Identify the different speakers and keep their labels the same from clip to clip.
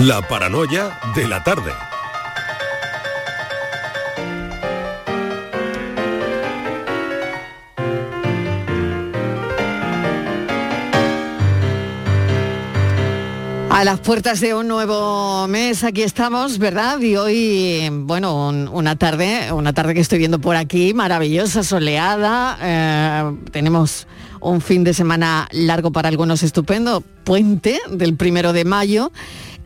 Speaker 1: La paranoia de la tarde.
Speaker 2: A las puertas de un nuevo mes, aquí estamos, ¿verdad? Y hoy, bueno, un- una tarde, una tarde que estoy viendo por aquí, maravillosa, soleada. eh, tenemos un fin de semana largo para algunos estupendo, puente del primero de mayo.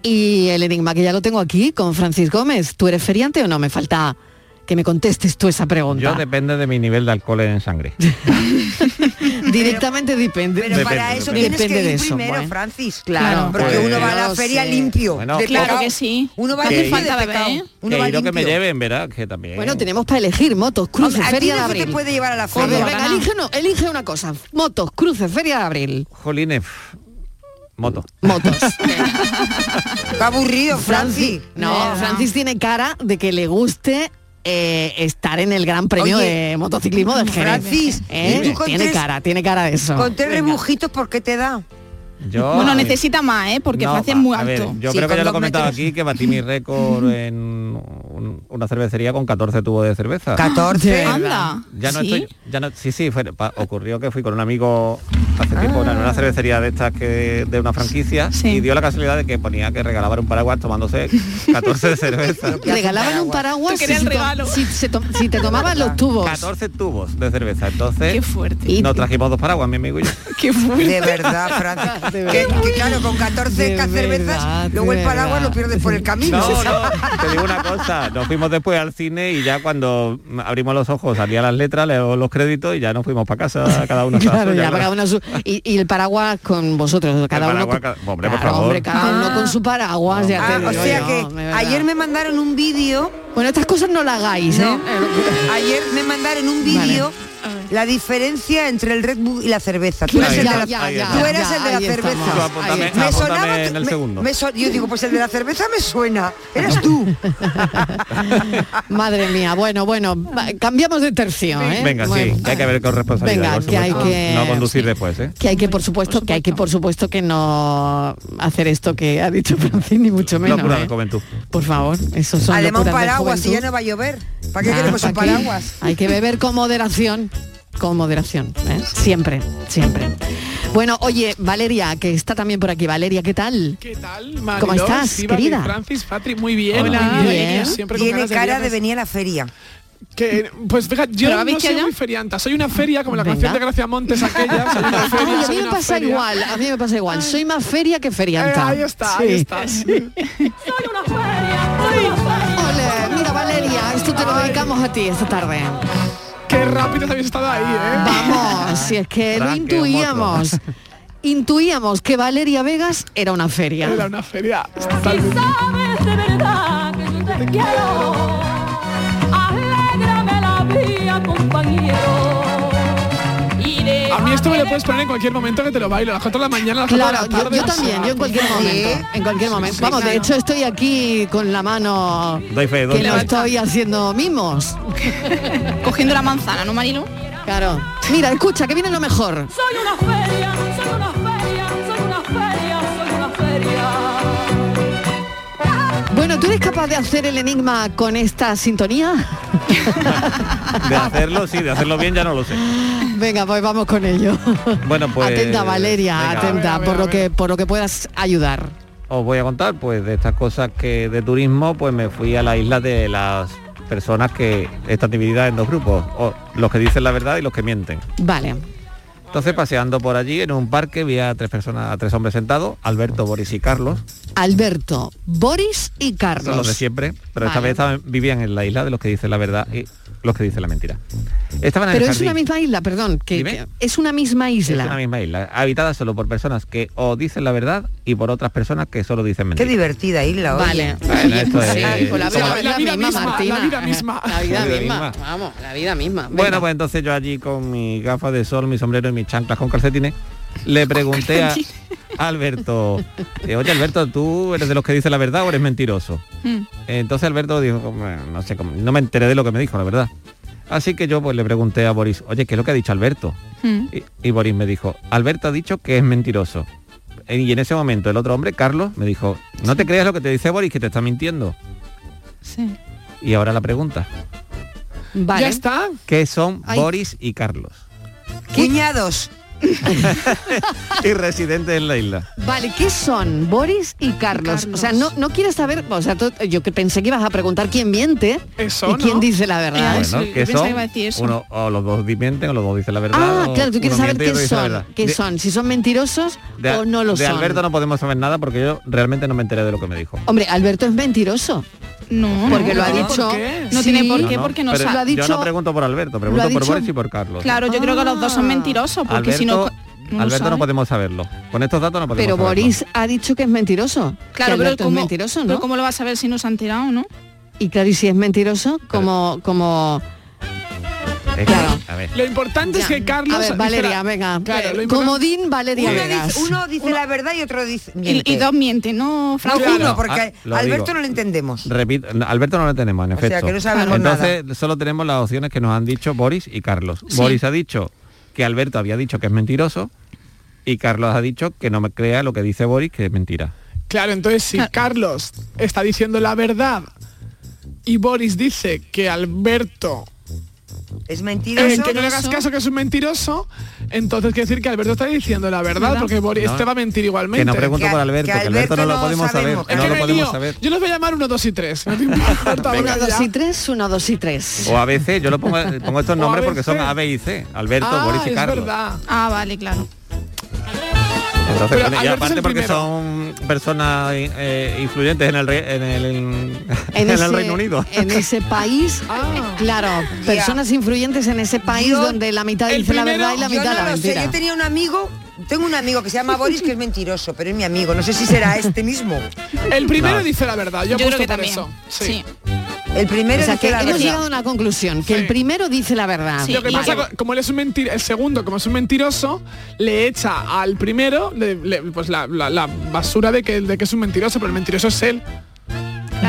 Speaker 2: Y el enigma que ya lo tengo aquí con Francis Gómez. ¿Tú eres feriante o no? Me falta que me contestes tú esa pregunta.
Speaker 3: Yo depende de mi nivel de alcohol en sangre.
Speaker 2: Directamente depende.
Speaker 4: Pero para
Speaker 3: Depende,
Speaker 4: eso
Speaker 3: depende.
Speaker 4: tienes que
Speaker 2: Depende
Speaker 4: ir
Speaker 2: de eso,
Speaker 4: primero,
Speaker 2: bueno.
Speaker 4: Francis.
Speaker 2: Claro,
Speaker 4: Porque
Speaker 3: pues,
Speaker 4: uno va a la feria
Speaker 2: sé.
Speaker 4: limpio.
Speaker 3: Bueno,
Speaker 4: de
Speaker 3: claro
Speaker 5: que sí.
Speaker 4: Uno va limpio de
Speaker 5: falta
Speaker 4: pecado.
Speaker 5: beber, ¿eh?
Speaker 4: Uno
Speaker 3: que
Speaker 4: va
Speaker 3: ir o que me
Speaker 4: limpio.
Speaker 3: lleven, ¿verdad? Que también.
Speaker 2: Bueno, tenemos para elegir motos, cruces,
Speaker 4: Hombre, ¿a ti
Speaker 2: feria de
Speaker 4: no te
Speaker 2: abril.
Speaker 4: puede llevar a la
Speaker 2: ver,
Speaker 4: feria?
Speaker 2: venga, elige, no, elige una cosa. Motos, cruces, feria de abril.
Speaker 3: Jolines, pff, moto.
Speaker 2: Motos.
Speaker 4: Qué aburrido, Francis.
Speaker 2: No, Francis tiene cara de que le guste eh, estar en el Gran Premio
Speaker 4: Oye,
Speaker 2: de motociclismo de Jerez.
Speaker 4: Francis,
Speaker 2: ¿Eh?
Speaker 4: ¿y tú con
Speaker 2: Tiene
Speaker 4: tres-
Speaker 2: cara, tiene cara de eso.
Speaker 4: Con tres
Speaker 2: Venga.
Speaker 4: rebujitos, ¿por qué te da?
Speaker 3: Yo,
Speaker 5: Bueno, necesita más, ¿eh? Porque
Speaker 3: No,
Speaker 5: Francia es muy
Speaker 3: a ver,
Speaker 5: alto.
Speaker 3: yo
Speaker 4: Sí,
Speaker 3: creo que ya lo he comentado
Speaker 4: metros.
Speaker 3: aquí que batí mi récord en un- una cervecería con 14 tubos de cerveza.
Speaker 4: 14.
Speaker 5: Anda.
Speaker 3: Ya no
Speaker 5: ¿Sí?
Speaker 3: estoy, ya no, sí, sí, fue- pa- ocurrió que fui con un amigo hace tiempo en una cervecería de estas que de una franquicia
Speaker 5: Sí.
Speaker 3: y dio la casualidad de que ponía que regalaban un paraguas tomándose 14 de cerveza.
Speaker 2: Regalaban un paraguas si,
Speaker 5: el regalo.
Speaker 2: si te tomaban los tubos.
Speaker 3: 14 tubos de cerveza. Entonces
Speaker 5: Qué fuerte.
Speaker 2: Y-
Speaker 3: nos trajimos dos paraguas, mi amigo y yo.
Speaker 5: Qué fuerte.
Speaker 4: De verdad, Francis.
Speaker 2: De
Speaker 4: que,
Speaker 2: verdad.
Speaker 4: que claro, con 14
Speaker 2: De
Speaker 4: ca- cervezas,
Speaker 2: verdad,
Speaker 4: luego el paraguas lo pierdes por el camino.
Speaker 3: No, no, te digo una cosa, nos fuimos después al cine y ya cuando abrimos los ojos salían las letras, leo los créditos y ya nos fuimos para casa cada uno. a la
Speaker 2: Claro,
Speaker 3: suya,
Speaker 2: ya,
Speaker 3: claro.
Speaker 2: cada uno su- y, y el paraguas con vosotros, cada uno
Speaker 3: paraguas,
Speaker 2: con,
Speaker 3: ca- hombre, por
Speaker 2: Claro,
Speaker 3: favor.
Speaker 2: hombre, cada uno
Speaker 4: Ah.
Speaker 2: con su paraguas, ya
Speaker 4: Ah,
Speaker 2: te
Speaker 4: o
Speaker 2: digo
Speaker 4: sea
Speaker 2: yo,
Speaker 4: que
Speaker 2: de
Speaker 4: ayer me mandaron un vídeo,
Speaker 2: Bueno, estas cosas no las hagáis,
Speaker 4: no,
Speaker 2: ¿eh?
Speaker 4: ayer me mandaron un vídeo la diferencia entre el Red Bull y la cerveza. Tú eres el de la, cerveza. Me
Speaker 3: en el
Speaker 4: me-
Speaker 3: segundo.
Speaker 4: me so- yo digo, pues el de la cerveza me suena. Eres tú.
Speaker 2: Madre mía, bueno, bueno, cambiamos de tercio, ¿eh?
Speaker 3: Venga,
Speaker 2: Bueno,
Speaker 3: sí, que hay que ver con responsabilidad.
Speaker 2: Venga, que hay que-
Speaker 3: No conducir
Speaker 2: sí.
Speaker 3: después, ¿eh?
Speaker 2: Que hay que, por supuesto, que hay que, por supuesto, que no hacer esto que ha dicho Francine, ni mucho menos.
Speaker 3: Locura
Speaker 2: ¿eh?
Speaker 3: de juventud.
Speaker 2: Por favor, eso son
Speaker 4: Además paraguas y
Speaker 2: juventud.
Speaker 4: ya no va a llover. ¿Para qué
Speaker 2: Ah,
Speaker 4: queremos un paraguas?
Speaker 2: Hay que beber con moderación, con moderación, ¿eh? siempre, siempre. Bueno, oye, Valeria, que está también por aquí. Valeria, ¿qué tal?
Speaker 6: ¿Qué tal,
Speaker 2: ¿Cómo estás, querida?
Speaker 6: Francis, Patri, muy bien.
Speaker 2: Hola.
Speaker 6: muy
Speaker 2: Bien.
Speaker 6: Siempre con
Speaker 4: Tiene
Speaker 6: ganas
Speaker 4: cara de venir a la feria.
Speaker 6: Que, pues fíjate, yo
Speaker 5: ¿Pero
Speaker 6: no soy muy ferianta, soy una feria como la
Speaker 2: Venga.
Speaker 6: canción de Gracia Montes aquella, soy una feria,
Speaker 2: Ay, a
Speaker 6: soy
Speaker 2: mí me
Speaker 6: una
Speaker 2: pasa
Speaker 6: feria.
Speaker 2: igual, a mí me pasa igual. Soy más feria que
Speaker 6: Eh,
Speaker 2: ferianta.
Speaker 6: ahí está,
Speaker 2: Sí.
Speaker 6: ahí estás.
Speaker 2: Ole, mira Valeria, esto te lo dedicamos a ti esta tarde.
Speaker 6: Qué rápido habéis estado ahí, ¿eh?
Speaker 2: Vamos, si es que lo intuíamos. Intuíamos que Valeria Vegas era una feria.
Speaker 6: Era una feria. totalmente.
Speaker 7: sabes de verdad que yo te quiero. Alégrame la vida, compañero.
Speaker 6: A mí esto me lo
Speaker 7: déjame
Speaker 6: puedes poner en cualquier momento que te lo bailo, a las 4 de la mañana, a las 4
Speaker 2: Claro,
Speaker 6: de la
Speaker 2: yo,
Speaker 6: tarde.
Speaker 2: yo también, yo en cualquier momento, en cualquier momento. Vamos, de hecho estoy aquí con la mano
Speaker 3: Doy fe, doy
Speaker 2: que no estoy haciendo mimos.
Speaker 5: Cogiendo la manzana, ¿no, Marilo?
Speaker 2: Claro. Mira, escucha, que viene lo mejor.
Speaker 7: Soy una feria, soy una feria, soy una feria, soy una feria.
Speaker 2: Bueno, ¿tú eres capaz de hacer el enigma con esta sintonía?
Speaker 3: De hacerlo, sí, de hacerlo bien ya no lo sé.
Speaker 2: Venga, pues vamos con ello.
Speaker 3: Bueno, pues...
Speaker 2: atenta, Valeria,
Speaker 3: venga,
Speaker 2: atenta,
Speaker 6: ver,
Speaker 2: por lo que por lo que puedas ayudar.
Speaker 3: Os voy a contar, pues, de estas cosas que de turismo, pues me fui a la isla de las personas que están divididas en dos grupos, o los que dicen la verdad y los que mienten.
Speaker 2: Vale.
Speaker 3: Entonces, paseando por allí en un parque, vi a tres personas, a tres hombres sentados, Alberto, Boris y Carlos,
Speaker 2: Alberto, Boris y
Speaker 3: son los de
Speaker 2: Carlos.
Speaker 3: siempre, pero esta
Speaker 2: Vale.
Speaker 3: vez estaban- vivían en la isla de los que dicen la verdad y los que dicen la mentira. Estaban en
Speaker 2: Pero
Speaker 3: el
Speaker 2: es
Speaker 3: jardín.
Speaker 2: una misma isla, perdón, que, es una misma
Speaker 3: Es
Speaker 2: isla.
Speaker 3: una misma isla, habitada solo por personas que o dicen la verdad y por otras personas que solo dicen
Speaker 4: Qué
Speaker 3: mentira.
Speaker 4: divertida isla, oye.
Speaker 2: Vale.
Speaker 3: Bueno, esto
Speaker 2: pues sí,
Speaker 3: es-
Speaker 2: la, vida,
Speaker 6: la
Speaker 2: la
Speaker 6: vida
Speaker 2: misma, Martina.
Speaker 6: la vida misma.
Speaker 2: La vida
Speaker 3: La vida
Speaker 2: misma.
Speaker 3: misma.
Speaker 2: Vamos, la vida misma.
Speaker 3: Bueno, pues entonces yo allí con mi gafas de sol, mi sombrero y mis chanclas con calcetines, le pregunté a Alberto, eh, oye Alberto, ¿tú eres de los que dicen la verdad o eres mentiroso?
Speaker 5: Mm.
Speaker 3: Entonces Alberto dijo, "Bueno, no sé, cómo- no me enteré de lo que me dijo, la verdad. Así que yo pues le pregunté a Boris, oye, ¿qué es lo que ha dicho Alberto?
Speaker 5: Mm.
Speaker 3: Y, y Boris me dijo, Alberto ha dicho que es mentiroso. y en ese momento el otro hombre, Carlos, me dijo, no te creas lo que te dice Boris, que te está mintiendo.
Speaker 5: Sí.
Speaker 3: Y ahora la pregunta,
Speaker 2: Vale.
Speaker 6: Ya está.
Speaker 3: ¿qué son
Speaker 2: Ay.
Speaker 3: Boris y Carlos?
Speaker 4: Cuñados.
Speaker 3: y residentes en la isla.
Speaker 2: Vale, ¿qué son Boris y Carlos?
Speaker 5: Carlos.
Speaker 2: O sea, no, no quieres saber, o sea, tú- yo que pensé que ibas a preguntar quién miente
Speaker 6: Eso,
Speaker 2: y quién
Speaker 6: ¿no?
Speaker 2: dice la verdad.
Speaker 5: Eh,
Speaker 3: Bueno, ¿qué son?
Speaker 5: que iba a decir eso.
Speaker 3: Uno, o los dos mienten o los dos dicen la verdad.
Speaker 2: Ah,
Speaker 3: o
Speaker 2: claro, tú quieres saber qué son, qué
Speaker 3: De-
Speaker 2: son, si son mentirosos
Speaker 3: de-
Speaker 2: o no lo
Speaker 3: de
Speaker 2: son.
Speaker 3: Alberto no podemos saber nada porque yo realmente no me enteré de lo que me dijo.
Speaker 2: Hombre, Alberto es mentiroso,
Speaker 5: No,
Speaker 2: porque
Speaker 5: no,
Speaker 2: lo ha
Speaker 5: no.
Speaker 2: dicho.
Speaker 6: ¿Por qué?
Speaker 5: No
Speaker 2: Sí.
Speaker 5: tiene por qué, porque no sabe.
Speaker 2: Ha dicho-
Speaker 3: Yo no pregunto por Alberto, pregunto por Boris y por Carlos.
Speaker 5: Claro, yo creo que los dos son
Speaker 2: Ah.
Speaker 5: mentirosos, porque
Speaker 3: Alberto,
Speaker 5: si no... no
Speaker 3: Alberto no podemos saberlo. Con estos datos no podemos
Speaker 2: Pero
Speaker 3: saberlo.
Speaker 2: Boris ha dicho que es mentiroso. que
Speaker 5: Claro, pero ¿cómo,
Speaker 2: es mentiroso, ¿no?
Speaker 5: pero ¿cómo lo vas a ver si no se han tirado, no?
Speaker 2: Y claro, y si es mentiroso, como, como
Speaker 3: Es que-
Speaker 2: Claro.
Speaker 3: a ver.
Speaker 6: Lo importante es que Carlos...
Speaker 2: A ver, Valeria,
Speaker 6: dijera-
Speaker 2: venga.
Speaker 6: Claro, lo importante-
Speaker 2: Comodín Valeria
Speaker 4: Uno dice, uno dice la verdad y otro dice
Speaker 5: Y,
Speaker 4: miente.
Speaker 5: y dos mienten, ¿no,
Speaker 4: No,
Speaker 5: Francis?
Speaker 6: Claro.
Speaker 4: uno, porque
Speaker 3: Ah,
Speaker 4: Alberto
Speaker 3: digo.
Speaker 4: no lo entendemos.
Speaker 3: Repito, no, Alberto no lo tenemos, en
Speaker 4: O sea,
Speaker 3: efecto.
Speaker 4: que no sabemos
Speaker 3: Entonces solo tenemos las opciones que nos han dicho Boris y Carlos.
Speaker 5: Sí.
Speaker 3: Boris ha dicho que Alberto había dicho que es mentiroso y Carlos ha dicho que no me crea lo que dice Boris, que es mentira.
Speaker 6: Claro, entonces si
Speaker 5: Claro.
Speaker 6: Carlos está diciendo la verdad y Boris dice que Alberto,
Speaker 4: Es mentiroso.
Speaker 6: que no le hagas caso que es un mentiroso, entonces quiere decir que Alberto está diciendo la verdad,
Speaker 5: ¿Verdad?
Speaker 6: porque Boris
Speaker 3: No,
Speaker 6: te va a mentir igualmente.
Speaker 3: Que no pregunto
Speaker 4: Que-
Speaker 3: por Alberto,
Speaker 4: que
Speaker 3: que, Alberto no lo podemos saber.
Speaker 4: sabemos.
Speaker 3: No
Speaker 6: que
Speaker 3: lo podemos saber.
Speaker 6: Yo los voy a llamar 1, 2 y 3. No te importa,
Speaker 2: Uno,
Speaker 6: venga,
Speaker 2: dos
Speaker 6: ya.
Speaker 2: y tres, uno, dos y tres.
Speaker 3: O a veces yo lo pongo, pongo estos nombres porque son
Speaker 6: ABC.
Speaker 3: A, B y C. Alberto,
Speaker 6: Ah,
Speaker 3: Boris y
Speaker 6: es
Speaker 3: Carlos.
Speaker 6: verdad.
Speaker 5: Ah, vale, claro.
Speaker 3: Entonces,
Speaker 6: Pero
Speaker 3: y aparte porque
Speaker 6: primero.
Speaker 3: son personas eh, influyentes en el, re- en el, en,
Speaker 2: En,
Speaker 3: el
Speaker 2: ese,
Speaker 3: Reino Unido.
Speaker 2: en ese país,
Speaker 6: Ah.
Speaker 2: claro, personas influyentes en ese país
Speaker 4: Yo-
Speaker 2: donde la mitad dice la verdad y la
Speaker 4: Yo
Speaker 2: mitad
Speaker 4: no
Speaker 2: la
Speaker 4: lo sé,
Speaker 2: mentira.
Speaker 4: yo tenía un amigo, tengo un amigo que se llama Boris que es mentiroso, pero es mi amigo, no sé si será este mismo.
Speaker 6: El primero
Speaker 3: No.
Speaker 6: dice la verdad. Yo,
Speaker 5: Yo, creo que
Speaker 6: por
Speaker 5: también.
Speaker 6: eso. Sí.
Speaker 5: Sí.
Speaker 4: El primero
Speaker 2: O sea,
Speaker 4: dice
Speaker 2: que
Speaker 4: la
Speaker 2: hemos
Speaker 4: verdad.
Speaker 2: llegado a una conclusión, que
Speaker 5: Sí.
Speaker 2: el primero dice la verdad.
Speaker 5: Sí.
Speaker 6: Lo que
Speaker 5: Y
Speaker 6: pasa,
Speaker 5: que-
Speaker 6: como él es un mentir, el segundo, como es un mentiroso, le echa al primero le- le- pues la, la- la basura de que, de que es un mentiroso, pero el mentiroso es él.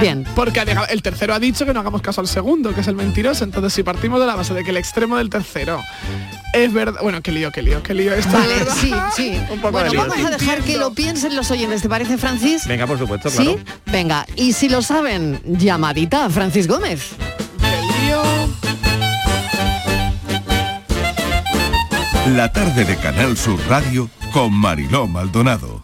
Speaker 2: Bien.
Speaker 6: Porque ha dejado- el tercero ha dicho que no hagamos caso al segundo, que es el mentiroso. Entonces, si partimos de la base de que el extremo del tercero es verdad. Bueno, qué lío, qué lío, qué lío. Esto
Speaker 2: Vale,
Speaker 6: es verdad.
Speaker 2: sí, sí.
Speaker 3: Un poco
Speaker 2: bueno,
Speaker 3: de lío,
Speaker 2: vamos a dejar que lo piensen los oyentes, ¿te parece, Francis?
Speaker 3: Venga, por supuesto, claro.
Speaker 2: ¿Sí? Venga, y si lo saben, llamadita a Francis Gómez.
Speaker 6: Qué lío.
Speaker 8: La tarde de Canal Sur Radio con Mariló Maldonado.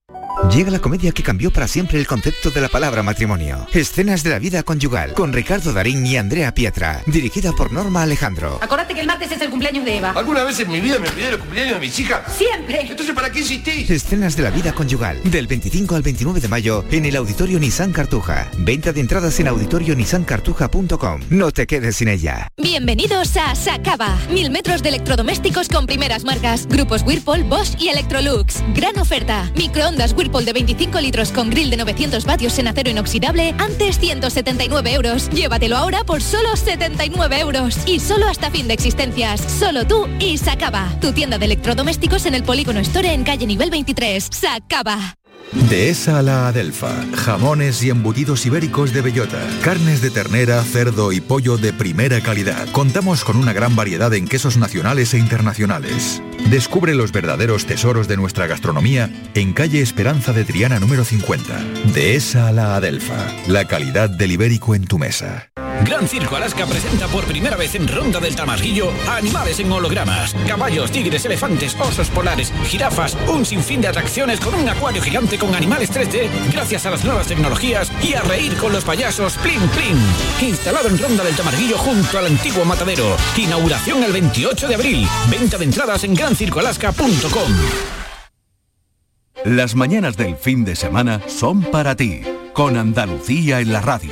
Speaker 9: Llega la comedia que cambió para siempre el concepto de la palabra matrimonio. Escenas de la vida conyugal con Ricardo Darín y Andrea Pietra, dirigida por Norma Alejandro.
Speaker 10: Acordate que el martes es el cumpleaños de Eva.
Speaker 11: ¿Alguna vez en mi vida me olvidé del cumpleaños de mis hijas?
Speaker 10: Siempre.
Speaker 11: Entonces, ¿para qué insistís?
Speaker 9: Escenas de la vida conyugal, del 25 al 29 de mayo en el Auditorio Nissan Cartuja. Venta de entradas en auditorionissancartuja.com. No te quedes sin ella.
Speaker 12: Bienvenidos a Sacaba. Mil metros de electrodomésticos con primeras marcas. Grupos Whirlpool, Bosch y Electrolux. Gran oferta. Microondas Whirlpool de 25 litros con grill de 900 vatios en acero inoxidable. Antes 179 euros. Llévatelo ahora por solo 79 euros. Y solo hasta fin de existencias. Solo tú y Sacaba. Tu tienda de electrodomésticos en el Polígono Store en calle nivel 23. Sacaba.
Speaker 13: Dehesa a la Adelfa. Jamones y embutidos ibéricos de bellota. Carnes de ternera, cerdo y pollo de primera calidad. Contamos con una gran variedad en quesos nacionales e internacionales. Descubre los verdaderos tesoros de nuestra gastronomía en calle Esperanza de Triana número 50. Dehesa a la Adelfa. La calidad del ibérico en tu mesa.
Speaker 14: Gran Circo Alaska presenta por primera vez en Ronda del Tamarguillo a animales en hologramas. Caballos, tigres, elefantes, osos polares, jirafas, un sinfín de atracciones con un acuario gigante con animales 3D gracias a las nuevas tecnologías y a reír con los payasos Plin Plin. Instalado en Ronda del Tamarguillo junto al antiguo matadero. Inauguración el 28 de abril. Venta de entradas en grancircoalaska.com.
Speaker 8: Las mañanas del fin de semana son para ti, con Andalucía en la radio,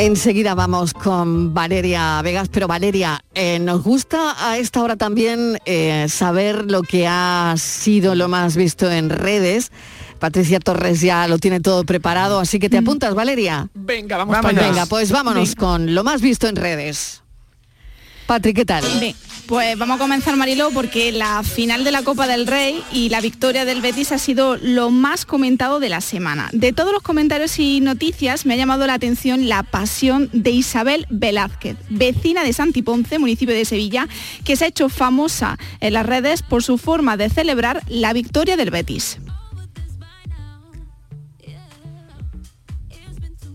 Speaker 2: Enseguida vamos con Valeria Vegas, pero Valeria, eh, nos gusta a esta hora también eh, saber lo que ha sido lo más visto en redes. Patricia Torres ya lo tiene todo preparado, así que te apuntas, Valeria.
Speaker 6: Venga, vamos, allá.
Speaker 2: Venga, pues vámonos con lo más visto en redes. Patri, ¿qué tal?
Speaker 5: Bien, pues vamos a comenzar Mariló porque la final de la Copa del Rey y la victoria del Betis ha sido lo más comentado de la semana. De todos los comentarios y noticias me ha llamado la atención la pasión de Isabel Velázquez, vecina de Santiponce, municipio de Sevilla, que se ha hecho famosa en las redes por su forma de celebrar la victoria del Betis.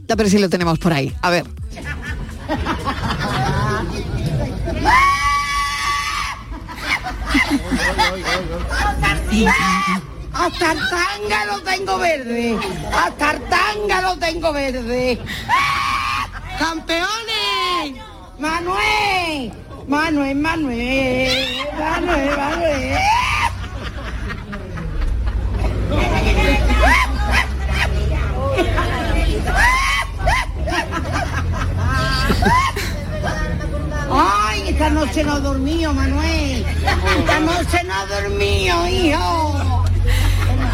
Speaker 2: Ya, pero si lo tenemos por ahí. A ver.
Speaker 15: Hasta el tanga lo tengo verde. Hasta el tanga lo tengo verde. ¡Campeones! ¡Manuel! ¡Manuel, Manuel! ¡Manuel, Manuel! ¡Ay, esta noche no he dormido, Manuel! ¡Esta noche no he dormido, hijo!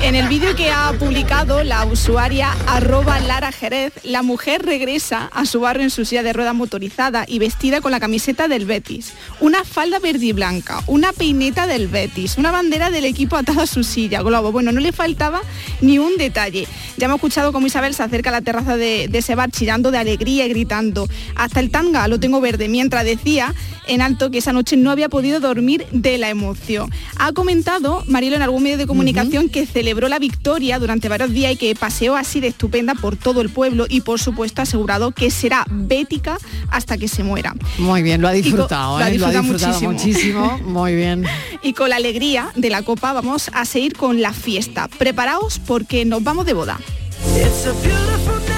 Speaker 5: En el vídeo que ha publicado la usuaria arroba Lara Jerez, la mujer regresa a su barrio en su silla de ruedas motorizada y vestida con la camiseta del Betis, una falda verde y blanca, una peineta del Betis, una bandera del equipo atada a su silla, globo. Bueno, no le faltaba ni un detalle. Ya hemos escuchado cómo Isabel se acerca a la terraza de, de ese bar chillando de alegría y gritando, hasta el tanga lo tengo verde, mientras decía en alto que esa noche no había podido dormir de la emoción. Ha comentado Marielo en algún medio de comunicación que celebró la victoria durante varios días y que paseó así de estupenda por todo el pueblo y por supuesto ha asegurado que será bética hasta que se muera.
Speaker 2: Muy bien, lo ha disfrutado,
Speaker 5: lo ha
Speaker 2: ¿eh? Lo ha
Speaker 5: disfrutado
Speaker 2: disfrutado
Speaker 5: muchísimo.
Speaker 2: muchísimo. Muy bien.
Speaker 5: Y con la alegría de la copa vamos a seguir con la fiesta. Preparaos porque nos vamos de boda.
Speaker 7: It's a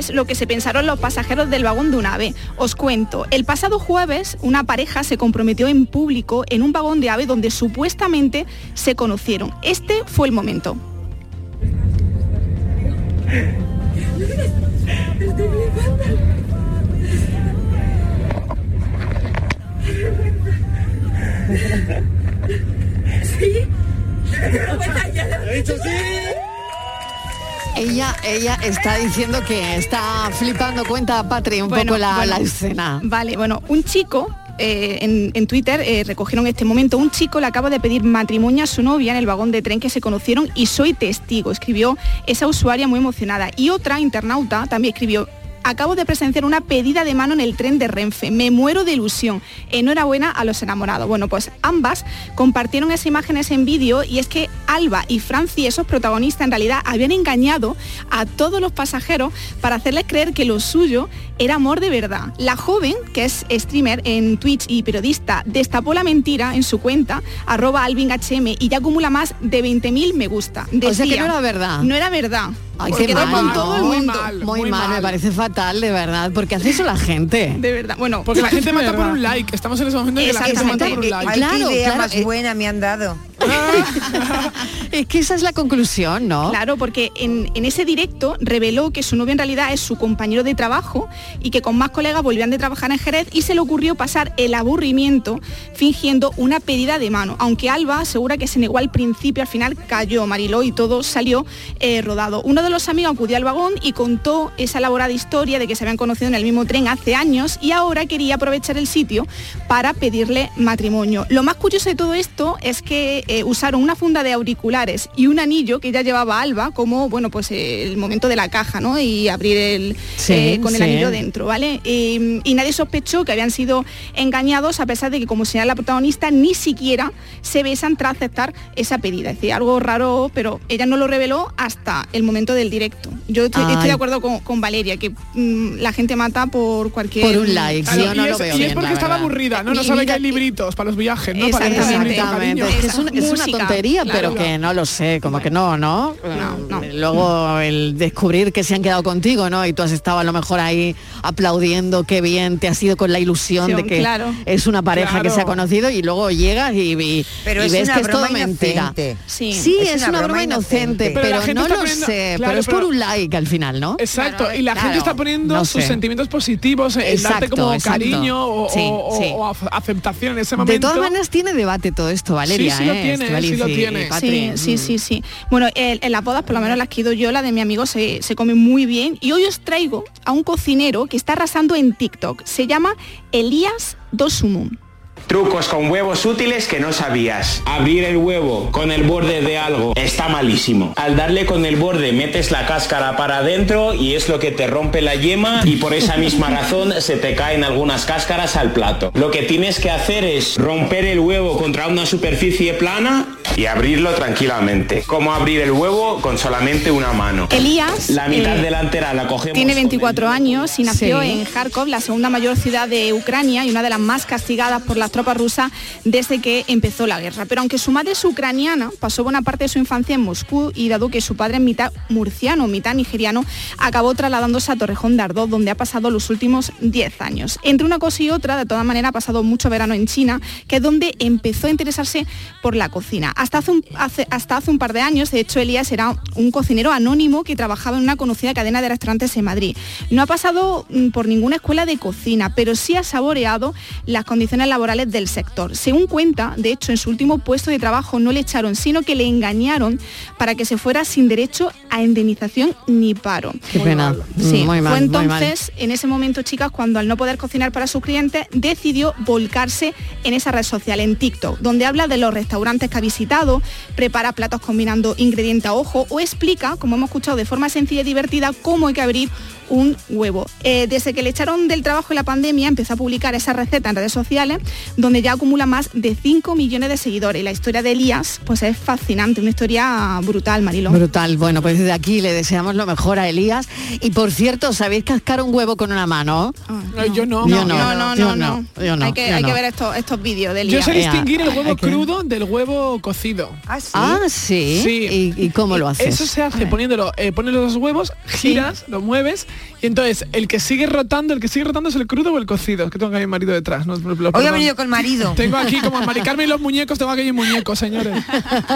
Speaker 5: es lo que se pensaron los pasajeros del vagón de un ave. Os cuento, el pasado jueves una pareja se comprometió en público en un vagón de ave donde supuestamente se conocieron. Este fue el momento.
Speaker 7: ¿Sí? ¿He dicho sí?
Speaker 2: Ella, ella está diciendo que está flipando, cuenta Patri un poco la,
Speaker 5: bueno.
Speaker 2: la escena.
Speaker 5: Vale, bueno, un chico eh, en, en Twitter eh, recogieron este momento. Un chico le acaba de pedir matrimonio a su novia en el vagón de tren que se conocieron y soy testigo, escribió esa usuaria muy emocionada. Y otra internauta también escribió. Acabo de presenciar una pedida de mano en el tren de Renfe. Me muero de ilusión. Enhorabuena a los enamorados. Bueno, pues ambas compartieron esas imágenes en vídeo y es que Alba y Franci, esos protagonistas, en realidad habían engañado a todos los pasajeros para hacerles creer que lo suyo era amor de verdad. La joven, que es streamer en Twitch y periodista, destapó la mentira en su cuenta, arroba alvinghm, y ya acumula más de 20.000 me gusta.
Speaker 2: O sea que
Speaker 5: Decía,
Speaker 2: no era verdad.
Speaker 5: No era verdad.
Speaker 2: Ay, qué mal.
Speaker 5: con todo el
Speaker 2: Muy
Speaker 5: mundo.
Speaker 2: mal, Muy mal, me parece fatal, de verdad, porque hace eso la gente.
Speaker 5: De verdad, bueno.
Speaker 6: Porque la gente mata por un like. Estamos en ese momento en que la gente mata por un like.
Speaker 4: Ay,
Speaker 2: Claro,
Speaker 4: qué idea
Speaker 2: claro,
Speaker 4: más
Speaker 2: eh.
Speaker 4: buena me han dado.
Speaker 2: Es que esa es la conclusión, ¿no?
Speaker 5: Claro, porque en, ese directo reveló que su novio en realidad es su compañero de trabajo y que con más colegas volvían de trabajar en Jerez y se le ocurrió pasar el aburrimiento fingiendo una pedida de mano. Aunque Alba asegura que se negó al principio, al final cayó Mariló y todo salió eh, rodado. Uno de los amigos acudió al vagón y contó esa elaborada historia de que se habían conocido en el mismo tren hace años y ahora quería aprovechar el sitio para pedirle matrimonio. Lo más curioso de todo esto es que eh, usaron una funda de auriculares y un anillo que ya llevaba Alba como, bueno, pues eh, el momento de la caja, ¿no? Y abrir el
Speaker 2: Sí,
Speaker 5: eh, con el
Speaker 2: sí.
Speaker 5: anillo dentro, ¿vale? Eh, y nadie sospechó que habían sido engañados a pesar de que, como señala la protagonista, ni siquiera se besan tras aceptar esa pedida. Es decir, algo raro, pero ella no lo reveló hasta el momento del directo. Yo estoy, de acuerdo con, con Valeria, que mm, la gente mata por cualquier...
Speaker 2: Por un like,
Speaker 6: Claro,
Speaker 2: yo no
Speaker 6: y
Speaker 2: lo
Speaker 6: es,
Speaker 2: veo
Speaker 6: y es
Speaker 2: bien,
Speaker 6: porque estaba aburrida, ¿no? No sabe que hay libritos para los viajes, ¿no? Para
Speaker 2: Exactamente,
Speaker 6: cariño.
Speaker 2: es que es, un- es una tontería,
Speaker 5: claro.
Speaker 2: pero que no lo sé, como que no, ¿no?
Speaker 5: No, no.
Speaker 2: eh, luego el descubrir que se han quedado contigo, ¿no? Y tú has estado a lo mejor ahí aplaudiendo, qué bien, te has ido con la ilusión
Speaker 5: Sí,
Speaker 2: de que
Speaker 5: claro.
Speaker 2: es una pareja que se ha conocido y luego llegas y, y-
Speaker 4: Pero
Speaker 2: y
Speaker 4: es
Speaker 2: ves que es todo mentira.
Speaker 4: inocente.
Speaker 2: Sí,
Speaker 5: Sí.
Speaker 2: es, una, broma inocente,
Speaker 6: Pero la
Speaker 2: pero,
Speaker 6: gente
Speaker 2: no lo
Speaker 6: poniendo-
Speaker 2: sé,
Speaker 6: claro,
Speaker 2: pero es por
Speaker 6: pero-
Speaker 2: un like al final, ¿no?
Speaker 6: Exacto, y la gente está poniendo sus
Speaker 2: sé.
Speaker 6: sentimientos positivos en darte
Speaker 2: Exacto,
Speaker 6: como
Speaker 2: exacto.
Speaker 6: cariño o, aceptación en ese momento.
Speaker 2: De todas maneras tiene debate todo esto, Valeria.
Speaker 6: Sí, sí lo tiene, sí lo tiene.
Speaker 5: Sí, sí, sí, sí. Bueno, el- en las bodas, por lo menos las que he ido yo, la de mi amigo se, se come muy bien. Y hoy os traigo a un cocinero que está arrasando en TikTok. Se llama Elías Dosumum.
Speaker 16: Trucos con huevos útiles que no sabías. Abrir el huevo con el borde de algo está malísimo. Al darle con el borde metes la cáscara para adentro y es lo que te rompe la yema y por esa misma razón se te caen algunas cáscaras al plato. Lo que tienes que hacer es romper el huevo contra una superficie plana y abrirlo tranquilamente. Como abrir el huevo con solamente una mano.
Speaker 5: Elías,
Speaker 16: La mitad
Speaker 5: eh,
Speaker 16: delantera la cogemos.
Speaker 5: Tiene 24 años y nació
Speaker 2: Sí.
Speaker 5: en Kharkov, la segunda mayor ciudad de Ucrania y una de las más castigadas por las tropas rusas desde que empezó la guerra. Pero aunque su madre es ucraniana, pasó buena parte de su infancia en Moscú y dado que su padre es mitad murciano, mitad nigeriano, acabó trasladándose a Torrejón de Ardoz, donde ha pasado los últimos 10 años. Entre una cosa y otra, de todas maneras, ha pasado mucho verano en China, que es donde empezó a interesarse por la cocina. Hasta hace un, hace- hasta hace un par de años, de hecho, Elías era un cocinero anónimo que trabajaba en una conocida cadena de restaurantes en Madrid. No ha pasado mm, por ninguna escuela de cocina, pero sí ha saboreado las condiciones laborales del sector. Según cuenta, de hecho, en su último puesto de trabajo no le echaron, sino que le engañaron para que se fuera sin derecho a indemnización ni paro.
Speaker 2: Qué pena.
Speaker 5: Sí,
Speaker 2: Muy mal,
Speaker 5: fue
Speaker 2: muy mal.
Speaker 5: entonces, en ese momento, chicas, cuando al no poder cocinar para sus clientes, decidió volcarse en esa red social, en TikTok, donde habla de los restaurantes que ha visitado, prepara platos combinando ingrediente a ojo o explica, como hemos escuchado de forma sencilla y divertida, cómo hay que abrir un huevo. Eh, desde que le echaron del trabajo en la pandemia, empezó a publicar esa receta en redes sociales, donde ya acumula más de 5 millones de seguidores. Y la historia de Elías, pues es fascinante, una historia brutal, Marilón.
Speaker 2: Brutal. Bueno, pues desde aquí le deseamos lo mejor a Elías. Y por cierto, ¿sabéis cascar un huevo con una mano?
Speaker 6: No, yo no.
Speaker 2: Yo no,
Speaker 5: no, no,
Speaker 2: yo
Speaker 5: no, no.
Speaker 2: yo no,
Speaker 5: hay que,
Speaker 2: yo
Speaker 5: hay
Speaker 2: no.
Speaker 5: que ver estos, estos vídeos de
Speaker 6: Yo
Speaker 5: Elías.
Speaker 6: sé distinguir el
Speaker 2: Hay
Speaker 6: huevo
Speaker 2: que-
Speaker 6: crudo del huevo cocido.
Speaker 4: Ah, sí.
Speaker 2: Ah, sí. ¿Y, y cómo lo haces?
Speaker 6: Eso se hace poniéndolo, eh, pones los huevos, giras, lo mueves y entonces el que sigue rotando, el que sigue rotando es el crudo o el cocido. Es que tengo aquí a mi marido detrás. No, Lo- lo-
Speaker 4: Hoy ha venido con marido.
Speaker 6: Tengo aquí como a Mari Carmen y los muñecos, tengo aquí un muñeco, señores.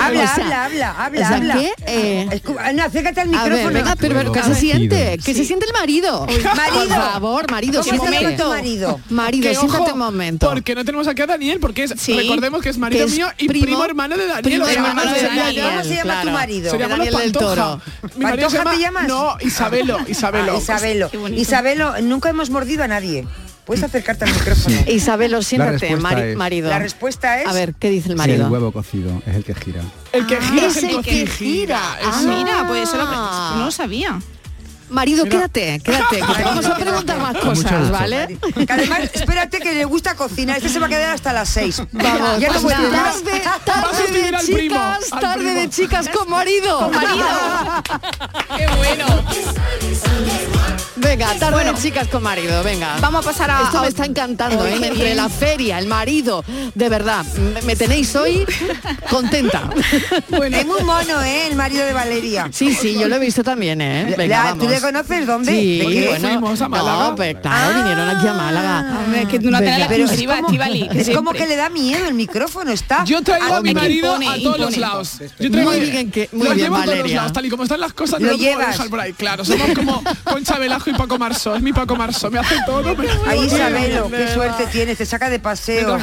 Speaker 4: Habla,
Speaker 2: O sea,
Speaker 4: habla, habla, habla,
Speaker 2: o sea,
Speaker 4: habla.
Speaker 2: ¿qué? Eh,
Speaker 4: no, acércate al micrófono.
Speaker 2: ver, venga, pero, pero ¿qué se siente? ¿Qué se siente el marido?
Speaker 4: Marido.
Speaker 2: Por favor, marido,
Speaker 4: ¿Cómo se llama
Speaker 2: siéntate.
Speaker 4: tu marido?
Speaker 2: Marido,
Speaker 6: Que,
Speaker 2: siéntate
Speaker 6: ojo,
Speaker 2: un momento.
Speaker 6: Porque no tenemos aquí a Daniel, porque es,
Speaker 5: Sí.
Speaker 6: recordemos que es marido
Speaker 2: Que es
Speaker 6: mío y
Speaker 2: primo-
Speaker 6: primo, hermano de Daniel.
Speaker 2: primo
Speaker 6: o sea,
Speaker 2: hermano
Speaker 6: no
Speaker 2: de
Speaker 6: sería
Speaker 2: Daniel.
Speaker 6: ya-
Speaker 4: ¿Cómo se llama tu
Speaker 2: claro.
Speaker 4: marido?
Speaker 6: Se llama los
Speaker 2: Daniel del
Speaker 6: Pantoja.
Speaker 2: Toro.
Speaker 6: Mi marido se
Speaker 4: ¿Pantoja te
Speaker 6: llama-
Speaker 4: llamas?
Speaker 6: No, Isabelo, Isabelo.
Speaker 4: Ah, Isabelo. Isabelo, nunca hemos mordido a nadie. Puedes acercarte al micrófono.
Speaker 2: Isabelo, siéntate,
Speaker 17: respuesta
Speaker 2: mari-
Speaker 17: es-
Speaker 2: marido.
Speaker 4: La respuesta es...
Speaker 2: A ver, ¿qué dice el
Speaker 17: Sí,
Speaker 2: marido?
Speaker 17: el huevo cocido es el que gira.
Speaker 6: El que gira es
Speaker 2: es
Speaker 6: el,
Speaker 2: el que gira. Ah,
Speaker 5: Mira, pues eso lo, no lo sabía.
Speaker 2: Marido, quédate, quédate, que te vamos a preguntar más cosas, ¿vale?
Speaker 4: Que además, espérate que le gusta cocinar. Este se va a quedar hasta las seis.
Speaker 2: Vamos,
Speaker 4: ya no
Speaker 2: pues tarde, tarde de
Speaker 6: primo,
Speaker 2: chicas, tarde
Speaker 6: primo.
Speaker 2: de chicas con marido.
Speaker 5: Con marido. Qué bueno.
Speaker 2: Venga, tarde
Speaker 5: Bueno.
Speaker 2: de chicas con marido, venga.
Speaker 5: Vamos a pasar a-
Speaker 2: Esto
Speaker 5: a-
Speaker 2: me está encantando, ¿eh? Entre la feria, el marido, de verdad, me, me tenéis hoy contenta.
Speaker 4: Es muy mono, ¿eh? El marido de Valeria.
Speaker 2: Sí, sí, yo lo he visto también, ¿eh? Venga,
Speaker 4: la- ¿Tú le conoces dónde?
Speaker 2: Sí,
Speaker 4: ¿De qué?
Speaker 2: bueno,
Speaker 6: Fuimos a Málaga.
Speaker 2: No, pues claro, vinieron aquí a Málaga.
Speaker 5: Hombre, es que tú no tienes la
Speaker 4: Pero es como,
Speaker 5: Estivali, que
Speaker 4: es como que le da miedo el micrófono, está...
Speaker 6: Yo traigo a mi
Speaker 5: Es que
Speaker 6: marido
Speaker 5: impone,
Speaker 6: a todos los
Speaker 5: impone.
Speaker 6: lados. Yo traigo
Speaker 2: Muy bien, que- muy
Speaker 6: los
Speaker 2: bien,
Speaker 6: llevo a todos los
Speaker 2: Valeria.
Speaker 6: lados, tal y como están las cosas,
Speaker 4: Lo
Speaker 6: no lo puedo
Speaker 4: llevas.
Speaker 6: dejar por ahí. Claro, somos como Concha Velasco y Paco Marsó. Es mi Paco Marsó, me hace todo. me-
Speaker 4: Ahí Isabelo, qué
Speaker 6: verdad.
Speaker 4: suerte tienes, te saca de paseo,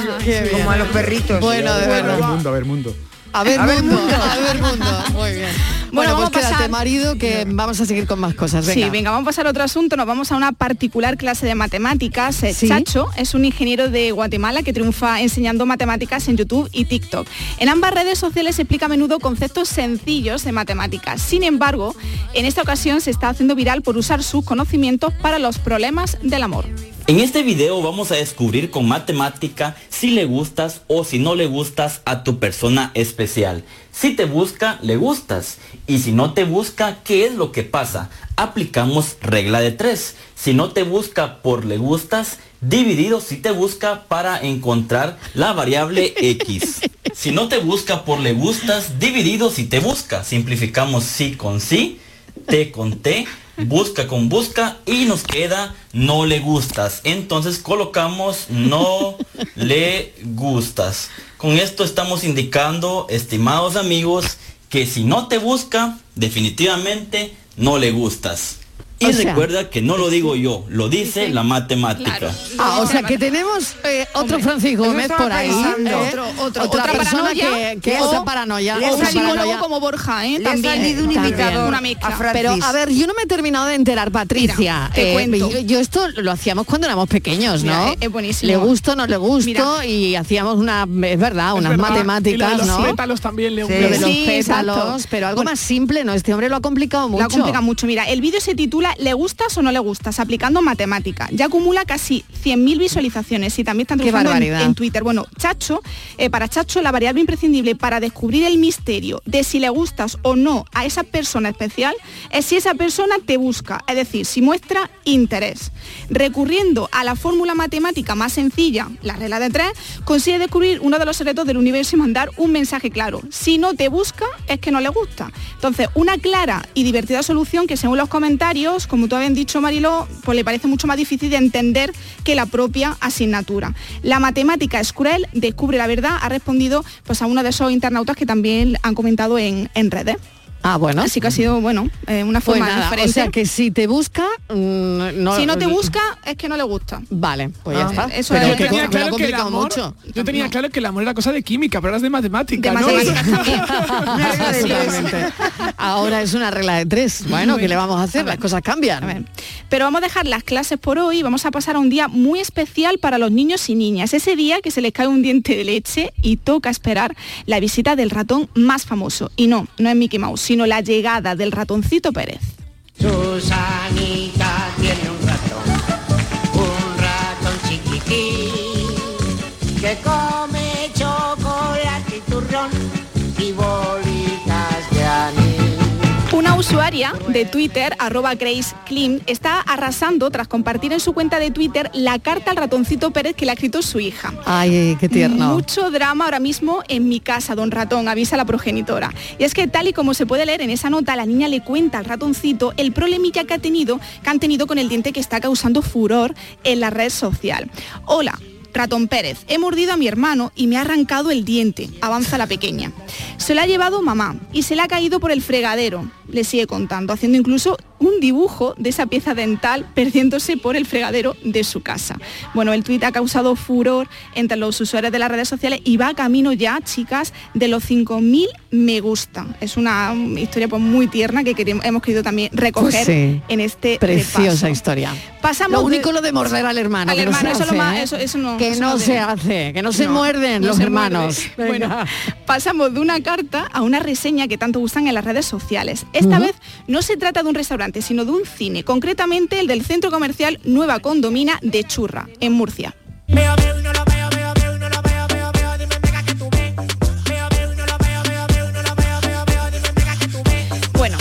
Speaker 4: como a los perritos.
Speaker 2: Bueno, de
Speaker 17: A ver
Speaker 2: verdad.
Speaker 17: mundo, a ver mundo.
Speaker 2: A ver,
Speaker 4: A ver,
Speaker 2: mundo,
Speaker 4: mundo.
Speaker 2: a ver, mundo. Muy bien. Bueno,
Speaker 5: vamos
Speaker 2: pues quédate,
Speaker 5: pasar-
Speaker 2: marido, que vamos a seguir con más cosas. Venga.
Speaker 5: Sí, venga, vamos a pasar a otro asunto. Nos vamos a una particular clase de matemáticas. Eh,
Speaker 2: Sí.
Speaker 5: Chacho es un ingeniero de Guatemala que triunfa enseñando matemáticas en YouTube y TikTok. En ambas redes sociales explica a menudo conceptos sencillos de matemáticas. Sin embargo, en esta ocasión se está haciendo viral por usar sus conocimientos para los problemas del amor.
Speaker 18: En este video vamos a descubrir con matemática si le gustas o si no le gustas a tu persona especial. Si te busca, le gustas. Y si no te busca, ¿qué es lo que pasa? aplicamos regla de tres. Si no te busca por le gustas, dividido si te busca para encontrar la variable X. Si no te busca por le gustas, dividido si te busca. Simplificamos sí con sí, T con T, busca con busca y nos queda no le gustas. Entonces colocamos no le gustas. Con esto estamos indicando, estimados amigos, que si no te busca, definitivamente no le gustas. Y
Speaker 2: O sea-
Speaker 18: recuerda que no lo digo yo, lo dice la matemática.
Speaker 2: Ah, o sea que tenemos eh, otro Francisco
Speaker 5: eso
Speaker 2: Gómez por ahí.
Speaker 5: pensando.
Speaker 2: ¿eh?
Speaker 5: Otro- otro-
Speaker 2: otra
Speaker 5: otra
Speaker 2: persona
Speaker 5: paranoia,
Speaker 2: que, que
Speaker 5: o-
Speaker 2: otra paranoia.
Speaker 5: le ha
Speaker 2: paranoia.
Speaker 5: como Borja, ¿eh?
Speaker 4: Le ha
Speaker 5: También.
Speaker 4: salido un
Speaker 5: También.
Speaker 4: imitador
Speaker 5: Una mezcla.
Speaker 4: a Francis.
Speaker 2: Pero a ver, yo no me he terminado de enterar, Patricia.
Speaker 5: Mira, te
Speaker 2: Eh,
Speaker 5: cuento.
Speaker 2: yo, yo esto lo hacíamos cuando éramos pequeños, ¿no?
Speaker 5: Mira, es- buenísimo.
Speaker 2: Le gusto, no le gusto
Speaker 5: Mira.
Speaker 2: y hacíamos una, es verdad,
Speaker 6: Es
Speaker 2: unas
Speaker 6: verdad. Y lo
Speaker 2: matemáticas,
Speaker 6: de los
Speaker 2: ¿no?
Speaker 6: pétalos también le
Speaker 2: Lo de los
Speaker 5: Sí,
Speaker 2: pétalos,
Speaker 5: exacto.
Speaker 2: pero algo
Speaker 5: Bueno.
Speaker 2: más simple, ¿no? Este hombre lo ha complicado mucho.
Speaker 5: Lo complica mucho. Mira, el vídeo se titula ¿Le gustas o no le gustas? Aplicando matemática. Ya acumula casi 100.000 visualizaciones y también están en, en Twitter. Bueno, Chacho, eh, para Chacho la variable imprescindible para descubrir el misterio de si le gustas o no a esa persona especial es si esa persona te busca, es decir, si muestra interés. Recurriendo a la fórmula matemática más sencilla, la regla de tres, consigue descubrir uno de los secretos del universo y mandar un mensaje claro. Si no te busca, es que no le gusta. Entonces, una clara y divertida solución que según los comentarios, como tú habías dicho Mariló, pues le parece mucho más difícil de entender que la propia asignatura. La matemática es cruel, descubre la verdad, ha respondido pues a uno de esos internautas que también han comentado en, en redes.
Speaker 2: Ah, bueno.
Speaker 5: Así que ha sido, bueno, eh, una
Speaker 2: Pues
Speaker 5: forma
Speaker 2: nada,
Speaker 5: diferente.
Speaker 2: o sea que si te busca, mm, no,
Speaker 5: si no te busca, es que no le gusta.
Speaker 2: Vale, pues ya
Speaker 5: Ah,
Speaker 2: está.
Speaker 5: eso
Speaker 2: Pero
Speaker 5: es-
Speaker 6: Yo
Speaker 2: que,
Speaker 6: tenía claro que el amor,
Speaker 2: mucho.
Speaker 6: yo tenía claro que el amor era cosa de química, pero ahora es de matemática,
Speaker 5: De
Speaker 6: ¿no?
Speaker 2: Ahora es una regla de tres. Bueno, ¿qué le vamos a hacer? Las cosas cambian.
Speaker 5: A ver, Pero vamos a dejar las clases por hoy y vamos a pasar a un día muy especial para los niños y niñas. Ese día que se les cae un diente de leche y toca esperar la visita del ratón más famoso. Y no, no es Mickey Mouse, sino la llegada del ratoncito Pérez.
Speaker 15: Susanita tiene un ratón, un ratón chiquitín, que come
Speaker 5: usuaria de Twitter, arroba Grace Klim, está arrasando tras compartir en su cuenta de Twitter la carta al ratoncito Pérez que le ha escrito su hija.
Speaker 2: Ay, qué tierno.
Speaker 5: Mucho drama ahora mismo en mi casa, don ratón, avisa la progenitora. Y es que tal y como se puede leer en esa nota, la niña le cuenta al ratoncito el problemilla que ha tenido, que han tenido con el diente que está causando furor en la red social. Hola. Ratón Pérez, he mordido a mi hermano y me ha arrancado el diente, avanza la pequeña. Se lo ha llevado mamá y se le ha caído por el fregadero, le sigue contando, haciendo incluso un dibujo de esa pieza dental perdiéndose por el fregadero de su casa. Bueno, el tuit ha causado furor entre los usuarios de las redes sociales y va camino ya, chicas, de los 5.000 me gusta. Es una historia pues, muy tierna que queremos- hemos querido también recoger
Speaker 2: Pues sí.
Speaker 5: en este
Speaker 2: Preciosa
Speaker 5: repaso.
Speaker 2: historia.
Speaker 5: Pasamos
Speaker 2: lo
Speaker 5: de-
Speaker 2: único lo de morder al hermano.
Speaker 5: Al
Speaker 2: que no
Speaker 5: hermano,
Speaker 2: se
Speaker 5: eso
Speaker 2: hace,
Speaker 5: más-
Speaker 2: ¿eh?
Speaker 5: eso- eso no-
Speaker 2: que
Speaker 5: eso
Speaker 2: no se
Speaker 5: debe.
Speaker 2: hace, que no se
Speaker 5: No,
Speaker 2: muerden
Speaker 5: no
Speaker 2: los
Speaker 5: se
Speaker 2: hermanos.
Speaker 5: muerde. Bueno, pasamos de una carta a una reseña que tanto gustan en las redes sociales. Esta vez no se trata de un restaurante, sino de un cine, concretamente el del centro comercial Nueva Condomina de Churra, en Murcia. Bueno,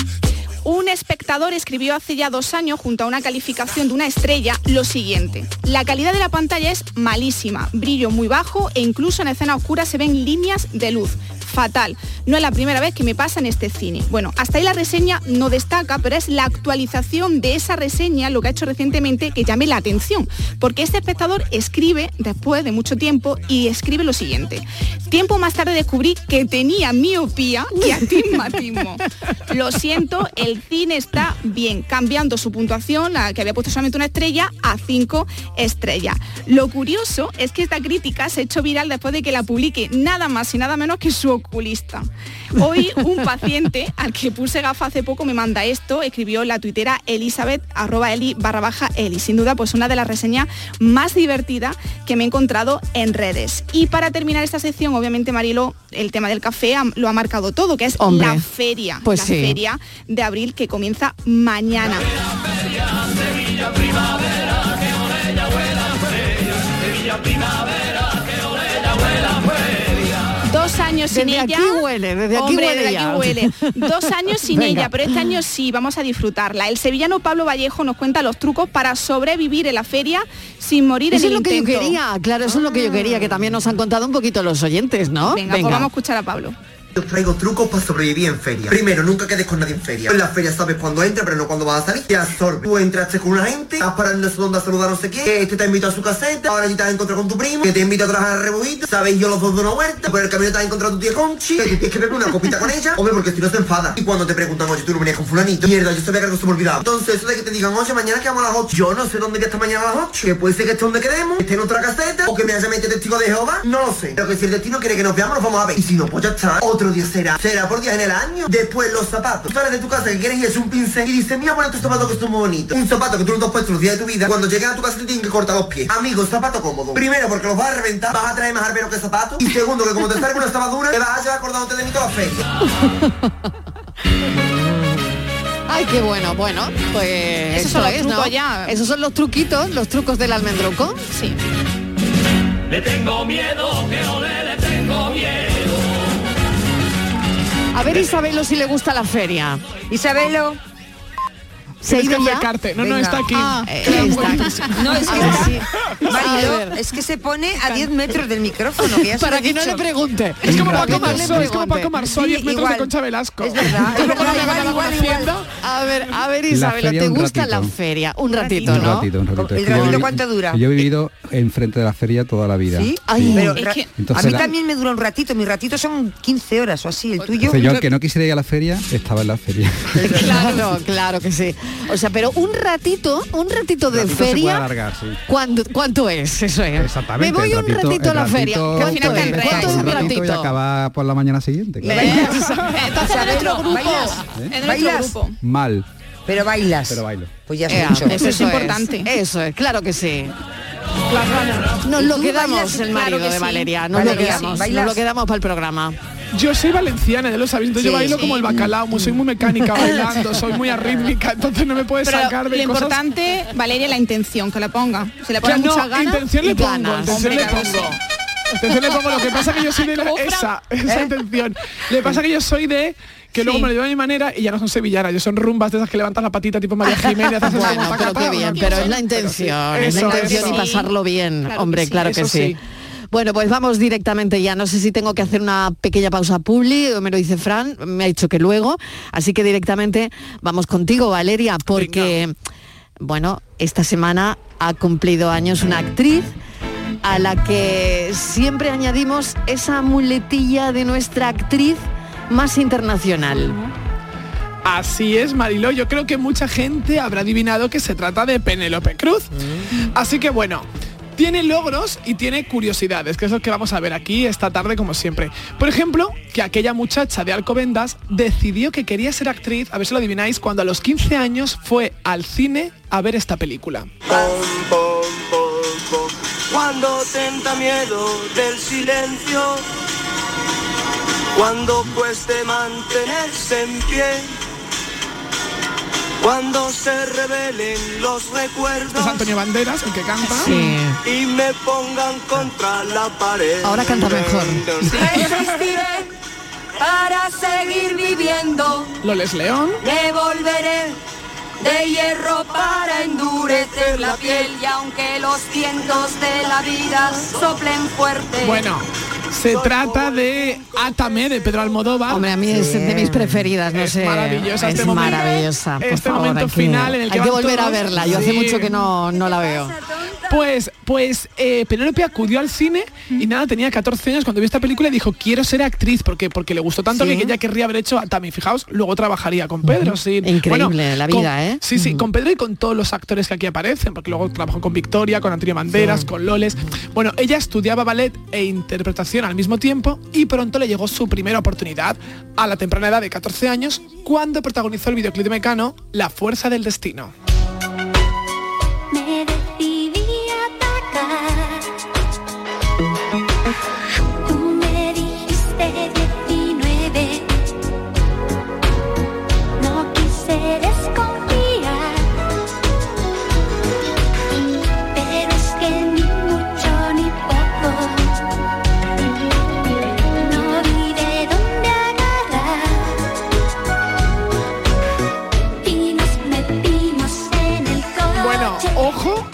Speaker 5: un espectador escribió hace ya dos años, junto a una calificación de una estrella, lo siguiente. La calidad de la pantalla es malísima, brillo muy bajo e incluso en escena oscura se ven líneas de luz. Fatal. No es la primera vez que me pasa en este cine. Bueno, hasta ahí la reseña no destaca, pero es la actualización de esa reseña lo que ha hecho recientemente que llame la atención. Porque este espectador escribe, después de mucho tiempo, y escribe lo siguiente. Tiempo más tarde descubrí que tenía miopía y astigmatismo. Lo siento, el cine está bien, cambiando su puntuación, la que había puesto solamente una estrella, a cinco estrellas. Lo curioso es que esta crítica se ha hecho viral después de que la publique nada más y nada menos que su oculista. Hoy un paciente al que puse gafas hace poco me manda esto, escribió la tuitera Elizabeth, arroba eli barra baja eli. Sin duda, pues una de las reseñas más divertidas que me he encontrado en redes. Y para terminar esta sección, obviamente Marilo, el tema del café lo ha marcado todo, que es
Speaker 2: Hombre,
Speaker 5: la feria.
Speaker 2: pues
Speaker 5: la
Speaker 2: sí.
Speaker 5: feria de abril que comienza mañana. Años sin
Speaker 2: Desde
Speaker 5: ella.
Speaker 2: aquí huele, desde aquí
Speaker 5: Hombre,
Speaker 2: huele
Speaker 5: desde aquí huele. Dos años sin
Speaker 2: Venga.
Speaker 5: ella, pero este año sí, vamos a disfrutarla. El sevillano Pablo Vallejo nos cuenta los trucos para sobrevivir en la feria sin morir
Speaker 2: Eso
Speaker 5: en
Speaker 2: es
Speaker 5: el
Speaker 2: lo que yo quería, claro, eso es lo que yo quería, que también nos han contado un poquito los oyentes, ¿no?
Speaker 5: Venga, pues vamos a escuchar a Pablo.
Speaker 17: Os traigo trucos para sobrevivir en feria. Primero, nunca quedes con nadie en feria. En la feria sabes cuándo entra, pero no cuándo vas a salir. Te absorbe. Tú entraste con una gente, estás parando en donde a saludar no sé qué, este te invitó a su caseta, ahora ya te has encontrado con tu primo, que te invita a trabajar al rebujito, sabéis yo los dos de una vuelta, por el camino te has encontrado a tu tía Conchi, que tienes que beber una copita con ella, hombre, porque si no se enfada. Y cuando te preguntan, oye, tú no venías con fulanito, mierda, yo sabía que algo se me olvidaba. Entonces, eso de que te digan, oye, mañana que vamos a las 8, yo no sé dónde a estar mañana a las 8, que puede ser que esté donde quedemos, esté en otra caseta, o que me haya metido testigo de Jehová, no lo sé. Pero que si el destino quiere que nos veamos, nos vamos a ver. Y si no, pues ya está. Otro día será. Será por días en el año. Después los zapatos. Tú sales de tu casa que quieres irse un pincel y dices, mira, pon estos zapatos que son muy bonitos. Un zapato que tú no te has puesto los días de tu vida. Cuando llegues a tu casa te tienen que cortar los pies. Amigo, zapato cómodo. Primero, porque los vas a reventar, vas a traer más arbero que zapatos. Y segundo, que como te salga una zapadura, te vas a llevar acordándote de mí toda.
Speaker 2: Ay, qué bueno, bueno, pues
Speaker 5: Esos
Speaker 2: eso
Speaker 5: son los
Speaker 2: es,
Speaker 5: trucos
Speaker 2: ¿no?
Speaker 5: ya.
Speaker 2: Esos son los truquitos, los trucos del almendruco.
Speaker 5: Sí.
Speaker 7: Le tengo miedo, que
Speaker 2: A ver Isabelo si le gusta la feria.
Speaker 4: Isabelo.
Speaker 2: ¿Se ha
Speaker 6: Tienes
Speaker 2: ido
Speaker 6: que
Speaker 2: ya?
Speaker 6: acercarte. No, no,
Speaker 4: Venga.
Speaker 6: está aquí.
Speaker 2: Ah, eh, está.
Speaker 4: No, es que está-
Speaker 2: sí.
Speaker 4: Mariló, es que se pone a 10 metros del micrófono. que
Speaker 2: Para que no le pregunte.
Speaker 6: Es como
Speaker 2: Para que
Speaker 6: Paco Marsó, es como. Paco Marsó, a 10
Speaker 4: Sí,
Speaker 6: metros
Speaker 4: igual.
Speaker 6: de Concha Velasco.
Speaker 4: Es verdad. Es igual, igual, igual.
Speaker 2: A ver, a ver
Speaker 19: La
Speaker 2: Isabelo,
Speaker 19: feria
Speaker 2: ¿te gusta la feria? Un ratito,
Speaker 19: Un
Speaker 2: ¿no?
Speaker 19: ratito, un ratito.
Speaker 4: ¿El
Speaker 19: que
Speaker 4: ratito cuánto dura?
Speaker 19: Yo he vivido enfrente de la feria toda la vida.
Speaker 4: ¿Sí?
Speaker 2: Ay,
Speaker 4: Pero
Speaker 5: que-
Speaker 4: a mí
Speaker 19: la-
Speaker 4: también me dura un ratito. Mis ratitos son 15 horas o así. El tuyo.
Speaker 19: Entonces yo, aunque no quisiera ir a la feria, estaba en la feria.
Speaker 2: Claro, claro que sí. O sea, pero un ratito, un ratito de
Speaker 19: ratito se puede
Speaker 2: feria.
Speaker 19: alargar, sí.
Speaker 2: ¿cuánto, ¿Cuánto es? Eso es.
Speaker 19: Exactamente.
Speaker 2: Me voy
Speaker 19: el
Speaker 2: un ratito a la feria.
Speaker 19: ratito
Speaker 2: ¿Cuánto es? ¿Cuánto es un
Speaker 19: ratito y
Speaker 2: ratito?
Speaker 19: acaba por la mañana siguiente. claro.
Speaker 5: Entonces en nuestro grupo,
Speaker 4: ¿Bailas?
Speaker 5: en nuestro
Speaker 4: ¿Bailas?
Speaker 5: grupo.
Speaker 19: Mal,
Speaker 4: Pero bailas.
Speaker 19: pero bailo.
Speaker 4: Pues ya
Speaker 2: Ea,
Speaker 4: has hecho.
Speaker 5: Eso es importante.
Speaker 2: Eso es, claro que sí. Nos lo
Speaker 4: ¿Tú
Speaker 2: quedamos
Speaker 4: bailas?
Speaker 2: el
Speaker 5: Claro
Speaker 2: marido
Speaker 5: que
Speaker 2: de
Speaker 5: sí.
Speaker 2: Valeria. Nos lo
Speaker 4: Valeria,
Speaker 2: quedamos.
Speaker 4: ¿bailas?
Speaker 2: Nos lo quedamos para el programa.
Speaker 6: Yo soy valenciana, ya lo sabéis, entonces yo
Speaker 4: Sí,
Speaker 6: bailo
Speaker 4: sí.
Speaker 6: como el bacalao, muy- soy muy mecánica bailando, soy muy arrítmica, entonces no me puedes
Speaker 5: Pero
Speaker 6: sacar de
Speaker 5: lo
Speaker 6: cosas...
Speaker 5: importante, Valeria, la intención, que la ponga. Se le pone
Speaker 6: no,
Speaker 5: muchas ganas.
Speaker 6: intención le pongo,
Speaker 2: ganas.
Speaker 6: intención
Speaker 5: Hombre,
Speaker 6: le pongo. Intención le pongo, lo que pasa que yo soy de la-
Speaker 5: Como Fran.
Speaker 6: esa, esa intención. Le pasa que yo soy de que luego me lo llevo a mi manera y ya no son sevillanas, yo son rumbas de esas que levantas la patita tipo María Jiménez, haces
Speaker 2: Bueno, pero qué bien, pero es la intención, es la intención
Speaker 6: eso.
Speaker 2: y pasarlo bien,
Speaker 5: Claro que
Speaker 2: hombre,
Speaker 5: sí,
Speaker 2: claro que
Speaker 6: eso
Speaker 2: sí. Bueno, pues vamos directamente ya. No sé si tengo que hacer una pequeña pausa publi, me lo dice Fran, me ha dicho que luego. Así que directamente vamos contigo, Valeria, porque, bueno, esta semana ha cumplido años una actriz a la que siempre añadimos esa muletilla de nuestra actriz más internacional.
Speaker 6: Así es, Mariló. Yo creo que mucha gente habrá adivinado que se trata de Penélope Cruz. Así que bueno. Tiene logros y tiene curiosidades, que es lo que vamos a ver aquí esta tarde como siempre. Por ejemplo, que aquella muchacha de Alcobendas decidió que quería ser actriz, a ver si lo adivináis, cuando a los 15 años fue al cine a ver esta película.
Speaker 7: Cuando tenta miedo del silencio, cuando cueste mantenerse en pie, cuando se revelen los
Speaker 6: Este es
Speaker 7: recuerdos
Speaker 6: Antonio Banderas, el que canta.
Speaker 7: y me pongan contra la pared.
Speaker 2: Ahora canta mejor.
Speaker 20: Resistiré para seguir viviendo.
Speaker 6: Loles León.
Speaker 20: Me volveré de hierro para endurecer la piel y aunque los vientos de la vida soplen fuerte.
Speaker 6: Bueno, se trata de Átame de Pedro Almodóvar.
Speaker 2: Hombre, a mí es de mis preferidas, no
Speaker 6: Es
Speaker 2: sé.
Speaker 6: maravillosa
Speaker 2: es
Speaker 6: este momento.
Speaker 2: maravillosa. Por
Speaker 6: Este
Speaker 2: favor,
Speaker 6: momento final en el que
Speaker 2: hay que volver a verla. Yo hace mucho que no, no la veo.
Speaker 6: Pues, pues eh, Penélope acudió al cine y nada, tenía 14 años cuando vio esta película y dijo, quiero ser actriz, porque porque le gustó tanto
Speaker 2: Sí.
Speaker 6: que ella querría haber hecho a Tami. Fijaos, luego trabajaría con Pedro. sí.
Speaker 2: Increíble la
Speaker 6: con-
Speaker 2: vida, ¿eh?
Speaker 6: Sí, sí, con Pedro y con todos los actores que aquí aparecen, porque luego trabajó con Victoria, con Antonio Banderas,
Speaker 2: Sí.
Speaker 6: con Loles. Bueno, ella estudiaba ballet e interpretación al mismo tiempo y pronto le llegó su primera oportunidad a la temprana edad de 14 años cuando protagonizó el videoclip de Mecano, La Fuerza del Destino.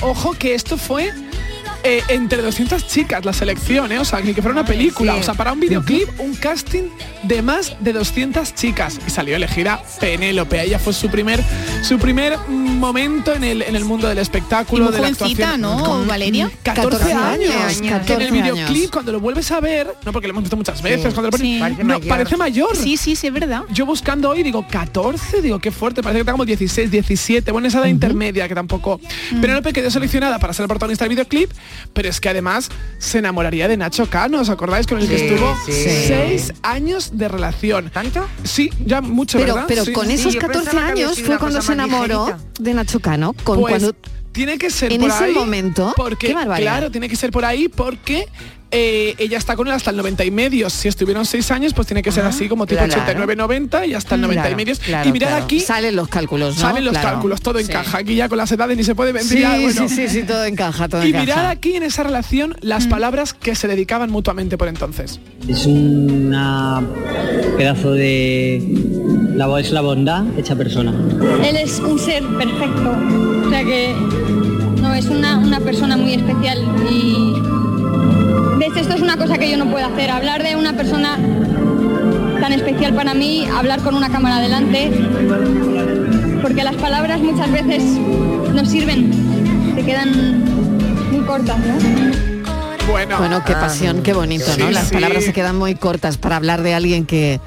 Speaker 6: ojo que esto fue eh, entre 200 chicas la selección, ¿eh? o sea, ni que fuera una película, o sea, para un videoclip, un casting de más de 200 chicas y salió elegida Penélope. Ella fue su primer su primer mm, momento en el, en el mundo del espectáculo,
Speaker 5: Y muy
Speaker 6: de la actuación.
Speaker 5: ¿no,
Speaker 6: Con
Speaker 5: Valeria?
Speaker 6: 14,
Speaker 2: 14
Speaker 6: años.
Speaker 2: años,
Speaker 6: Que en
Speaker 2: 14
Speaker 6: el videoclip,
Speaker 2: años.
Speaker 6: cuando lo vuelves a ver, no porque lo hemos visto muchas veces, cuando lo pones,
Speaker 5: Sí.
Speaker 4: Parece
Speaker 6: no,
Speaker 4: mayor.
Speaker 6: parece mayor.
Speaker 5: Sí, sí, sí, es verdad.
Speaker 6: Yo buscando hoy digo 14, digo qué fuerte, parece que como 16, 17, bueno, esa edad intermedia que tampoco. Penélope quedó seleccionada para ser la protagonista del videoclip, pero es que además se enamoraría de Nacho Cano, ¿os acordáis? Con el que estuvo
Speaker 4: sí.
Speaker 6: seis años de relación.
Speaker 4: ¿Tanto?
Speaker 6: Sí, ya mucho,
Speaker 2: Pero,
Speaker 6: ¿verdad?
Speaker 2: pero
Speaker 6: Sí.
Speaker 2: con esos
Speaker 4: yo
Speaker 2: 14
Speaker 4: pensaba que había
Speaker 2: años fue cuando se enamoró
Speaker 4: ligerita.
Speaker 2: de Nacho Cano. Con
Speaker 6: Pues,
Speaker 2: cuando
Speaker 6: tiene que ser
Speaker 2: en
Speaker 6: por
Speaker 2: ese
Speaker 6: ahí,
Speaker 2: momento,
Speaker 6: porque
Speaker 2: qué barbaridad.
Speaker 6: claro tiene que ser por ahí porque eh, ella está con él hasta el 90 y medios si estuvieron seis años pues tiene que ser así como tipo
Speaker 4: claro.
Speaker 6: 89 90 y hasta el 90 y
Speaker 4: Claro,
Speaker 6: medios
Speaker 4: claro,
Speaker 6: y mirad
Speaker 4: claro.
Speaker 6: aquí
Speaker 2: salen los cálculos, ¿no?
Speaker 6: salen los
Speaker 2: Claro.
Speaker 6: cálculos todo
Speaker 2: Sí.
Speaker 6: encaja aquí ya con las edades ni se puede mentir
Speaker 2: Sí,
Speaker 6: ya, bueno.
Speaker 2: sí, sí, sí, todo encaja, todo
Speaker 6: y
Speaker 2: encaja.
Speaker 6: mirad aquí en esa relación las
Speaker 2: Mm.
Speaker 6: palabras que se dedicaban mutuamente por entonces
Speaker 21: Es una pedazo de la bo- es la bondad hecha persona.
Speaker 22: Él es un ser perfecto, o sea que no es una, una persona muy especial y de esto es una cosa que yo no puedo hacer, hablar de una persona tan especial para mí, hablar con una cámara delante, porque las palabras muchas veces no sirven, se quedan muy cortas, ¿no?
Speaker 6: bueno
Speaker 2: Bueno, qué pasión, qué bonito, ¿no?
Speaker 6: Sí,
Speaker 2: Las
Speaker 6: sí.
Speaker 2: palabras se quedan muy cortas para hablar de alguien que,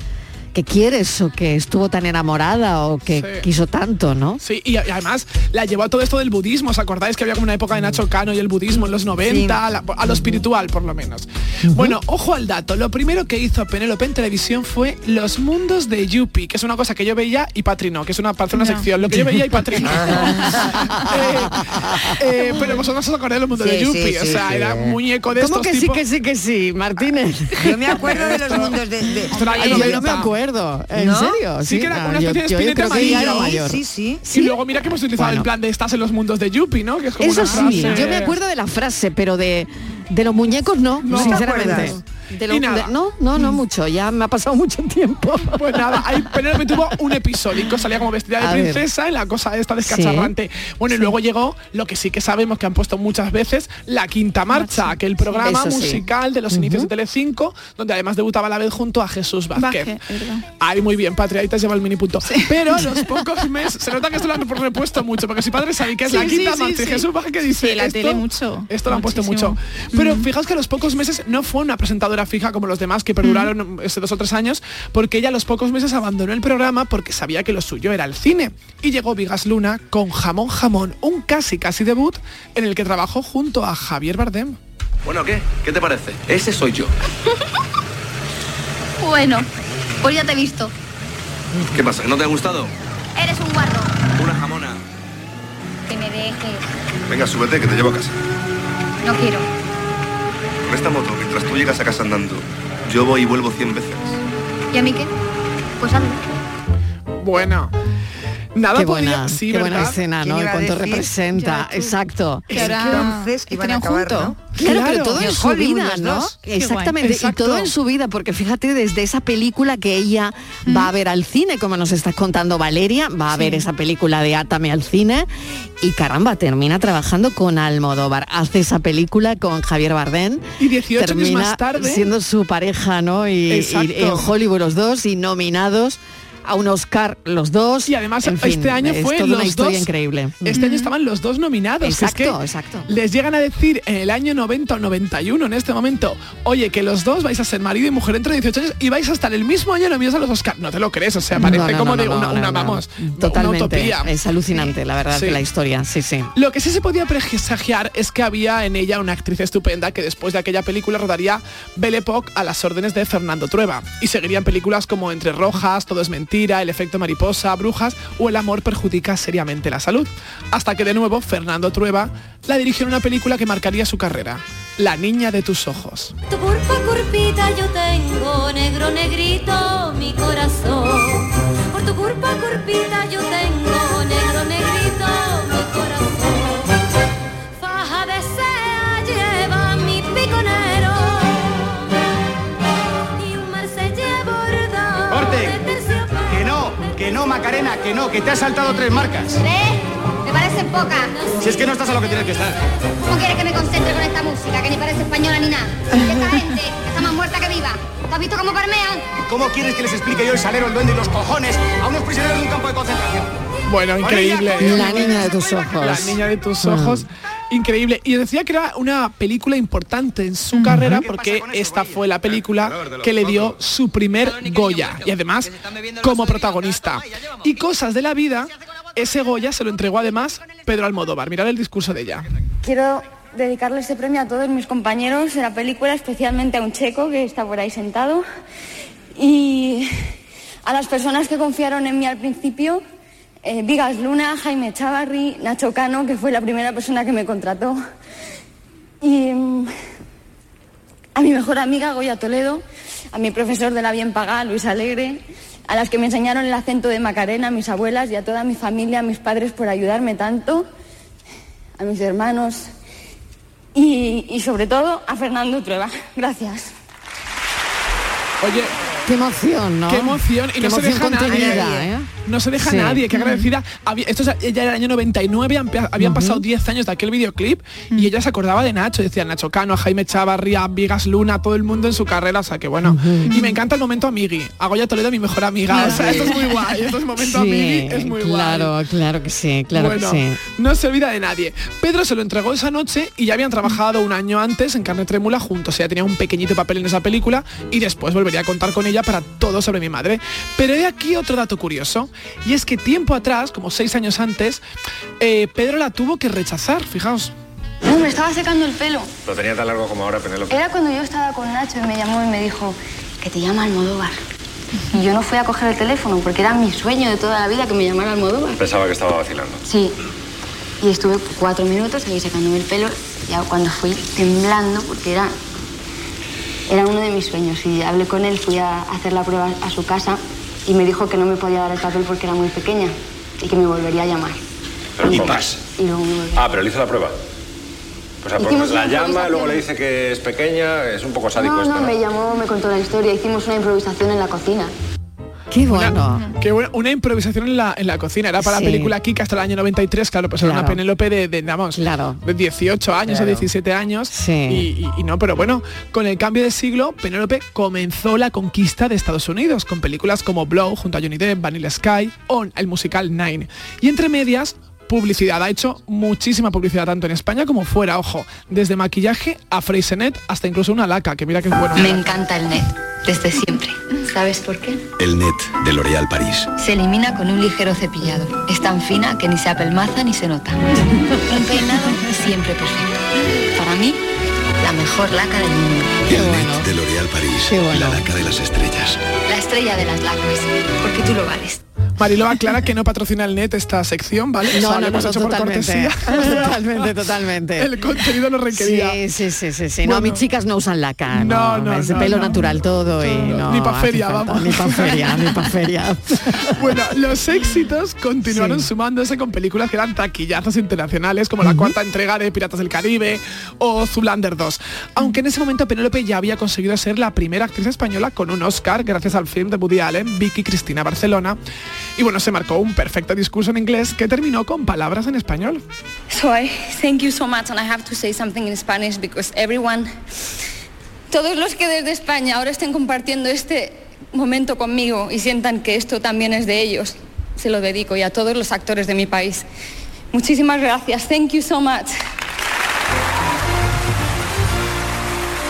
Speaker 2: que quieres o que estuvo tan enamorada o que
Speaker 6: Sí.
Speaker 2: quiso tanto, ¿no?
Speaker 6: Sí, y, y además la llevó a todo esto del budismo. ¿Os acordáis que había como una época de Nacho Cano y el budismo en los 90? A, la- a lo espiritual, por lo menos. Bueno, ojo al dato. Lo primero que hizo Penélope en televisión fue Los Mundos de Yupi, que es una cosa que yo veía y Patri no, que es una, parece una
Speaker 5: No.
Speaker 6: sección. Lo que yo veía y Patri no. Eh, eh, pero vosotros os acordáis de los mundos de
Speaker 4: Sí, sí,
Speaker 6: o sea,
Speaker 4: sí.
Speaker 6: era muñeco de
Speaker 2: ¿Cómo
Speaker 6: estos
Speaker 2: que sí, que sí, que sí, Martínez?
Speaker 4: Yo me acuerdo de los mundos de... de-
Speaker 2: yo no
Speaker 6: 90.
Speaker 2: me acuerdo. ¿En
Speaker 4: ¿No?
Speaker 2: serio?
Speaker 6: Sí, que era
Speaker 2: Ah,
Speaker 6: una
Speaker 2: yo-
Speaker 6: especie de
Speaker 2: yo
Speaker 6: espinete
Speaker 2: ya era
Speaker 6: amarillo.
Speaker 2: mayor.
Speaker 4: Sí, sí.
Speaker 6: Y luego mira que hemos utilizado
Speaker 2: Bueno.
Speaker 6: el plan de estás en los mundos de Yupi, ¿no? Que es como
Speaker 2: Eso
Speaker 6: una
Speaker 2: sí,
Speaker 6: frase-
Speaker 2: yo me acuerdo de la frase, pero de, de los muñecos no,
Speaker 6: No te
Speaker 2: sinceramente. De lo-
Speaker 6: Y nada.
Speaker 2: de- no, no, no mucho, ya me ha pasado mucho tiempo.
Speaker 6: Pues nada, ahí Penélope tuvo un episódico, salía como vestida
Speaker 2: A
Speaker 6: de
Speaker 2: ver.
Speaker 6: princesa en la cosa esta descacharrante. Bueno, y luego llegó lo que sí que sabemos que han puesto muchas veces, La Quinta Marcha, que el programa
Speaker 2: Eso sí.
Speaker 6: musical de los inicios de Telecinco, donde además debutaba a la vez junto a Jesús Vázquez.
Speaker 5: Vázquez.
Speaker 6: Ay, muy bien, Patria, ahí te has llevado el mini punto. Pero los pocos meses, se nota que esto lo han repuesto mucho, porque si padre sabe que es La Quinta Marcha y. Jesús Vázquez dice
Speaker 5: la
Speaker 6: esto,
Speaker 5: tele mucho,
Speaker 6: Esto lo han puesto mucho. Pero fijaos que a los pocos meses no fue una presentadora fija como los demás que perduraron ese dos o tres años, porque ella a los pocos meses abandonó el programa porque sabía que lo suyo era el cine. Y llegó Vigas Luna con Jamón Jamón, un casi casi debut en el que trabajó junto a Javier Bardem.
Speaker 11: Bueno, ¿qué? ¿Qué te parece? Ese soy yo.
Speaker 22: Bueno, pues ya te he visto.
Speaker 11: ¿Qué pasa? ¿No te ha gustado?
Speaker 22: Eres un guarro.
Speaker 11: Una jamona.
Speaker 22: Que me dejes.
Speaker 11: Venga, súbete que te llevo a casa.
Speaker 22: No quiero.
Speaker 11: Con esta moto, mientras tú llegas a casa andando, yo voy y vuelvo 100 veces.
Speaker 22: ¿Y a mí qué? Pues anda.
Speaker 6: Bueno. Nada
Speaker 2: qué
Speaker 6: podía-
Speaker 2: buena,
Speaker 6: sí,
Speaker 2: qué buena escena,
Speaker 4: ¿Quién
Speaker 2: ¿no? Y cuánto
Speaker 4: decir?
Speaker 2: representa, exacto.
Speaker 5: Que
Speaker 4: Entonces, que iban a
Speaker 5: estarían
Speaker 4: acabar,
Speaker 5: juntos.
Speaker 4: ¿no?
Speaker 2: Claro,
Speaker 6: Claro.
Speaker 2: pero todo en
Speaker 4: en
Speaker 2: su vida, ¿no? Exactamente, y todo en su vida, porque fíjate desde esa película que ella va a ver al cine, como nos estás contando Valeria, va a ver esa película de Átame al cine y caramba, termina trabajando con Almodóvar, hace esa película con Javier Bardem.
Speaker 6: Y 18 años
Speaker 2: termina
Speaker 6: más tarde-
Speaker 2: siendo su pareja, ¿no? Y, y en Hollywood los dos y nominados a un Oscar los dos.
Speaker 6: Y además
Speaker 2: En fin,
Speaker 6: este año fue los
Speaker 2: una historia
Speaker 6: dos,
Speaker 2: increíble.
Speaker 6: Este año estaban los dos nominados. es
Speaker 2: Exacto,
Speaker 6: que
Speaker 2: exacto.
Speaker 6: Les llegan a decir en el año 90 o 91 en este momento, oye, que los dos vais a ser marido y mujer entre 18 años y vais a estar el mismo año nominados a los Oscars. No te lo crees, o sea, parece
Speaker 2: No, no,
Speaker 6: como
Speaker 2: no,
Speaker 6: de una, vamos,
Speaker 2: Totalmente.
Speaker 6: una utopía.
Speaker 2: Es alucinante, la verdad,
Speaker 6: Sí.
Speaker 2: que la historia, sí, sí.
Speaker 6: Lo que sí se podía presagiar es que había en ella una actriz estupenda que después de aquella película rodaría Belle Époque a las órdenes de Fernando Trueba y seguirían películas como Entre Rojas, Todo es Mentira, El Efecto Mariposa, Brujas o El Amor Perjudica Seriamente la Salud. Hasta que de nuevo Fernando Trueba la dirigió en una película que marcaría su carrera, La Niña de tus Ojos.
Speaker 20: Tu curpa curpita yo tengo, negro negrito mi corazón. Por tu curpa curpita yo tengo, negro negrito mi corazón. Faja de sea lleva mi piconero y
Speaker 23: que no, que
Speaker 24: te has saltado tres marcas.
Speaker 20: ¿Ves? Me parecen pocas.
Speaker 24: Si es que no estás a lo que tienes que estar.
Speaker 20: ¿Cómo quieres que me concentre con esta música, que ni parece española ni nada? Esta gente, está más muerta que viva. ¿Tú has visto cómo parmean?
Speaker 24: ¿Cómo quieres que les explique yo el salero, el duende y los cojones a unos prisioneros de un campo de concentración?
Speaker 6: Bueno, increíble.
Speaker 2: La niña de tus ojos.
Speaker 6: La niña de tus ojos. Increíble. Y decía que era una película importante en su carrera porque esta fue la película que le dio su primer Goya. Y además como protagonista. Y cosas de la vida, ese Goya se lo entregó además Pedro Almodóvar. Mirad el discurso de ella.
Speaker 22: Quiero dedicarle este premio a todos mis compañeros de la película, especialmente a un checo que está por ahí sentado. Y a las personas que confiaron en mí al principio, eh, Vigas Luna, Jaime Chavarri, Nacho Cano, que fue la primera persona que me contrató. Y mm, a mi mejor amiga Goya Toledo, a mi profesor de la bien pagada, Luis Alegre, a las que me enseñaron el acento de Macarena, a mis abuelas y a toda mi familia, a mis padres por ayudarme tanto, a mis hermanos y, y sobre todo a Fernando Trueba. Gracias.
Speaker 2: Qué emoción, ¿no?
Speaker 6: Qué emoción. Y
Speaker 2: Qué
Speaker 6: no se
Speaker 2: emoción
Speaker 6: deja
Speaker 2: contenida,
Speaker 6: nadie.
Speaker 2: ¿eh?
Speaker 6: No se deja
Speaker 2: Sí.
Speaker 6: nadie, qué agradecida. Había- esto es ella era el año 99, han- habían pasado 10 años de aquel videoclip y ella se acordaba de Nacho, decía Nacho Cano, Jaime Chavarri, a Vigas Luna, todo el mundo en su carrera, o sea que bueno. Y me encanta el momento Amigui. A Goya Toledo, mi mejor amiga. O sea, esto es muy guay. Esto es momento Amigui, es muy guay.
Speaker 2: claro, claro que sí, claro
Speaker 6: bueno,
Speaker 2: que sí.
Speaker 6: no se olvida de nadie. Pedro se lo entregó esa noche y ya habían trabajado un año antes en Carne Trémula juntos. Ella tenía un pequeñito papel en esa película y después volvería a contar con ella para todo sobre mi madre. Pero he aquí otro dato curioso. Y es que tiempo atrás, como seis años antes, eh, Pedro la tuvo que rechazar, fijaos.
Speaker 22: No, me estaba secando el pelo.
Speaker 25: Lo tenía tan largo como ahora, Penélope.
Speaker 22: Era cuando yo estaba con Nacho y me llamó y me dijo que te llama Almodóvar. Y yo no fui a coger el teléfono porque era mi sueño de toda la vida que me llamara Almodóvar.
Speaker 25: Pensaba que estaba vacilando.
Speaker 22: Sí. Y estuve cuatro minutos ahí secándome el pelo. Ya cuando fui temblando porque era, era uno de mis sueños. Y hablé con él, fui a hacer la prueba a su casa y me dijo que no me podía dar el papel porque era muy pequeña y que me volvería a llamar.
Speaker 25: Pero ¿cómo? más?
Speaker 22: Y luego me.
Speaker 25: Ah, pero le hizo la prueba. O sea, la llama, luego le dice que es pequeña, es un poco sádico
Speaker 22: No,
Speaker 25: esto,
Speaker 22: no,
Speaker 25: ¿no?
Speaker 22: me llamó, me contó la historia. Hicimos una improvisación en la cocina.
Speaker 2: Qué
Speaker 6: bueno. Qué buena. Una improvisación en la, en la cocina. Era para
Speaker 22: Sí.
Speaker 6: la película Kika hasta el año 93, claro, pues era una. Penélope de, de, vamos, de 18 años
Speaker 2: Claro.
Speaker 6: o 17 años. Y, y- y no, pero bueno, con el cambio de siglo, Penélope comenzó la conquista de Estados Unidos con películas como Blow junto a Johnny Depp, Vanilla Sky o el musical Nine. Y entre medias, publicidad. Ha hecho muchísima publicidad tanto en España como fuera, ojo, desde maquillaje a Freysenet hasta incluso una laca, que mira que es bueno.
Speaker 23: Me encanta el net, desde siempre. ¿Sabes por qué?
Speaker 8: El net de L'Oréal París.
Speaker 23: Se elimina con un ligero cepillado. Es tan fina que ni se apelmaza ni se nota. Un peinado siempre perfecto. Para mí, la mejor laca del mundo.
Speaker 8: El net de L'Oréal París. La laca de las estrellas.
Speaker 23: La estrella de las lacas, porque tú lo vales.
Speaker 6: Mariló aclara que no patrocina el net esta sección, ¿vale?
Speaker 2: No, no, totalmente. Totalmente, totalmente.
Speaker 6: El contenido lo requería.
Speaker 2: Sí, sí, sí, sí. sí. No, mis chicas no usan laca.
Speaker 6: No,
Speaker 2: No,
Speaker 6: no,
Speaker 2: Es pelo natural todo y no.
Speaker 6: Ni pa'
Speaker 2: hace
Speaker 6: feria,
Speaker 2: falta,
Speaker 6: vamos.
Speaker 2: Ni pa' feria, ni pa' feria.
Speaker 6: Bueno, los éxitos continuaron
Speaker 2: Sí.
Speaker 6: sumándose con películas que eran taquillazos internacionales, como la cuarta entrega de Piratas del Caribe o Zulander 2. Aunque en ese momento Penélope ya había conseguido ser la primera actriz española con un Oscar gracias al film de Woody Allen, Vicky Cristina Barcelona. Y bueno, se marcó un perfecto discurso en inglés que terminó con palabras en español.
Speaker 22: So I thank you so much and I have to say something in Spanish because everyone, todos los que desde España ahora estén compartiendo este momento conmigo y sientan que esto también es de ellos, se lo dedico y a todos los actores de mi país. Muchísimas gracias. Thank you so much.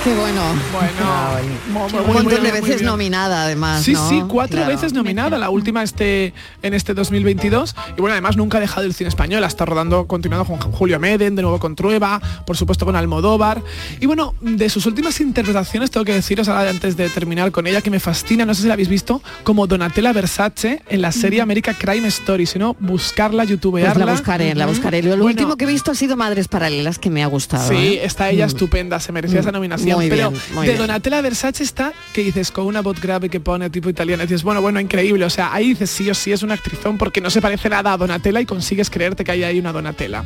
Speaker 2: Qué bueno.
Speaker 6: Bueno,
Speaker 2: Un montón de veces nominada además.
Speaker 6: Sí,
Speaker 2: ¿no?
Speaker 6: sí, cuatro
Speaker 2: Claro.
Speaker 6: veces nominada, la última este en este 2022 y bueno, además nunca ha dejado el cine español, está rodando, continuando con Julio Meden, de nuevo con Trueba, por supuesto con Almodóvar y bueno, de sus últimas interpretaciones tengo que deciros ahora antes de terminar con ella que me fascina, no sé si la habéis visto, como Donatella Versace en la serie America Crime Story, sino buscarla, youtubearla.
Speaker 2: Pues la buscaré, la buscaré. Lo, último que he visto ha sido Madres Paralelas, que me ha gustado.
Speaker 6: Sí,
Speaker 2: ¿eh?
Speaker 6: está ella
Speaker 2: Mm.
Speaker 6: estupenda, se merecía
Speaker 2: Mm,
Speaker 6: esa nominación.
Speaker 2: Muy
Speaker 6: pero
Speaker 2: bien, muy
Speaker 6: de
Speaker 2: bien.
Speaker 6: Donatella Versace está, que dices, con una voz grave que pone tipo italiana, y dices, bueno, bueno, increíble. O sea, ahí dices sí o sí es una actrizón porque no se parece nada a Donatella y consigues creerte que hay ahí una Donatella.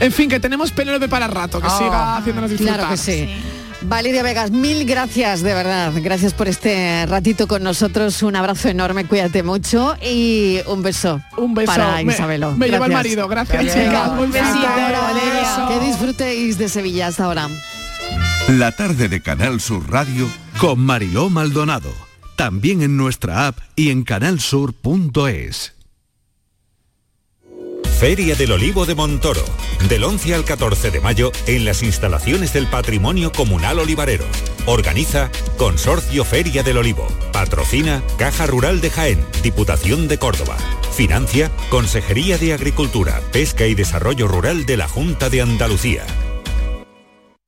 Speaker 6: En fin, que tenemos Penélope para rato, que
Speaker 2: Oh,
Speaker 6: siga haciéndonos disfrutar.
Speaker 2: Claro que sí. Valeria Vegas, mil gracias, de verdad. Gracias por este ratito con nosotros. Un abrazo enorme, cuídate mucho y un beso.
Speaker 6: Un beso.
Speaker 2: para
Speaker 6: Me-
Speaker 2: Isabelo.
Speaker 6: me lleva el marido. Gracias, chicas.
Speaker 2: Un besito. Valeria. Que disfrutéis de Sevilla hasta ahora.
Speaker 8: La tarde de Canal Sur Radio con Mariló Maldonado. También en nuestra app y en canalsur.es.
Speaker 26: Feria del Olivo de Montoro, del 11 al 14 de mayo en las instalaciones del Patrimonio Comunal Olivarero. Organiza Consorcio Feria del Olivo. Patrocina Caja Rural de Jaén, Diputación de Córdoba. Financia Consejería de Agricultura, Pesca y Desarrollo Rural de la Junta de Andalucía.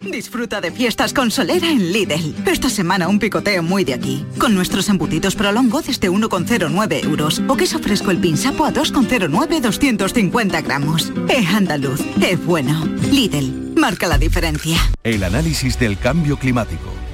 Speaker 27: Disfruta de fiestas con Solera en Lidl. Esta semana un picoteo muy de aquí. Con nuestros embutidos prolongo desde 1,09 euros. O queso fresco el pinsapo a 2,09 250 gramos. Es andaluz, es bueno. Lidl, marca la diferencia.
Speaker 8: El análisis del cambio climático,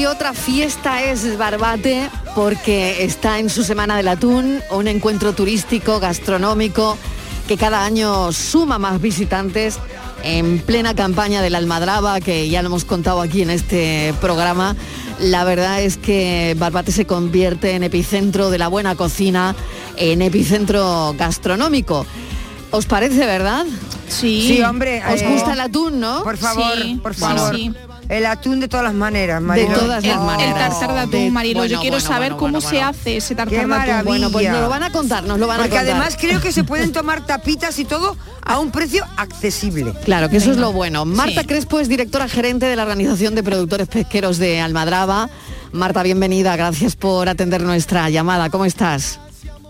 Speaker 24: y
Speaker 2: otra fiesta es Barbate porque está en su Semana del Atún, un encuentro turístico, gastronómico, que cada año suma más visitantes en plena campaña de la Almadraba, que ya lo hemos contado aquí en este programa. La verdad es que Barbate se convierte en epicentro de la buena cocina, en epicentro gastronómico. ¿Os parece, verdad?
Speaker 5: Sí.
Speaker 4: Sí, hombre.
Speaker 2: ¿Os
Speaker 4: eh,
Speaker 2: gusta el atún, no?
Speaker 4: Por favor,
Speaker 5: Sí,
Speaker 4: por
Speaker 5: sí,
Speaker 4: favor.
Speaker 5: sí.
Speaker 4: El atún de todas las maneras, Mariló.
Speaker 2: todas las
Speaker 5: El-
Speaker 2: maneras.
Speaker 5: El tartar de atún,
Speaker 2: De-
Speaker 5: Marilo.
Speaker 2: bueno,
Speaker 5: Yo quiero
Speaker 2: bueno,
Speaker 5: saber
Speaker 2: bueno,
Speaker 5: cómo se hace ese tartar
Speaker 4: Qué
Speaker 5: de atún.
Speaker 4: maravilla.
Speaker 2: Bueno, pues nos lo van a contar, nos lo van a contar.
Speaker 4: además creo que se pueden tomar tapitas y todo a un precio accesible.
Speaker 2: Claro, que eso es lo bueno. Marta Crespo es directora gerente de la Organización de Productores Pesqueros de Almadraba. Marta, bienvenida, gracias por atender nuestra llamada. ¿Cómo estás?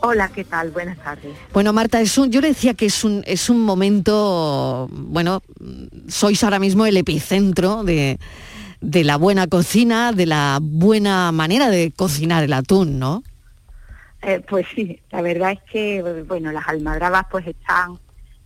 Speaker 28: Hola, ¿qué tal? Buenas tardes.
Speaker 2: Bueno, Marta, es un, yo le decía que es un, es un momento, bueno, sois ahora mismo el epicentro de, de la buena cocina, de la buena manera de cocinar el atún, ¿no?
Speaker 28: Eh, pues sí, la verdad es que, bueno, las almadrabas pues están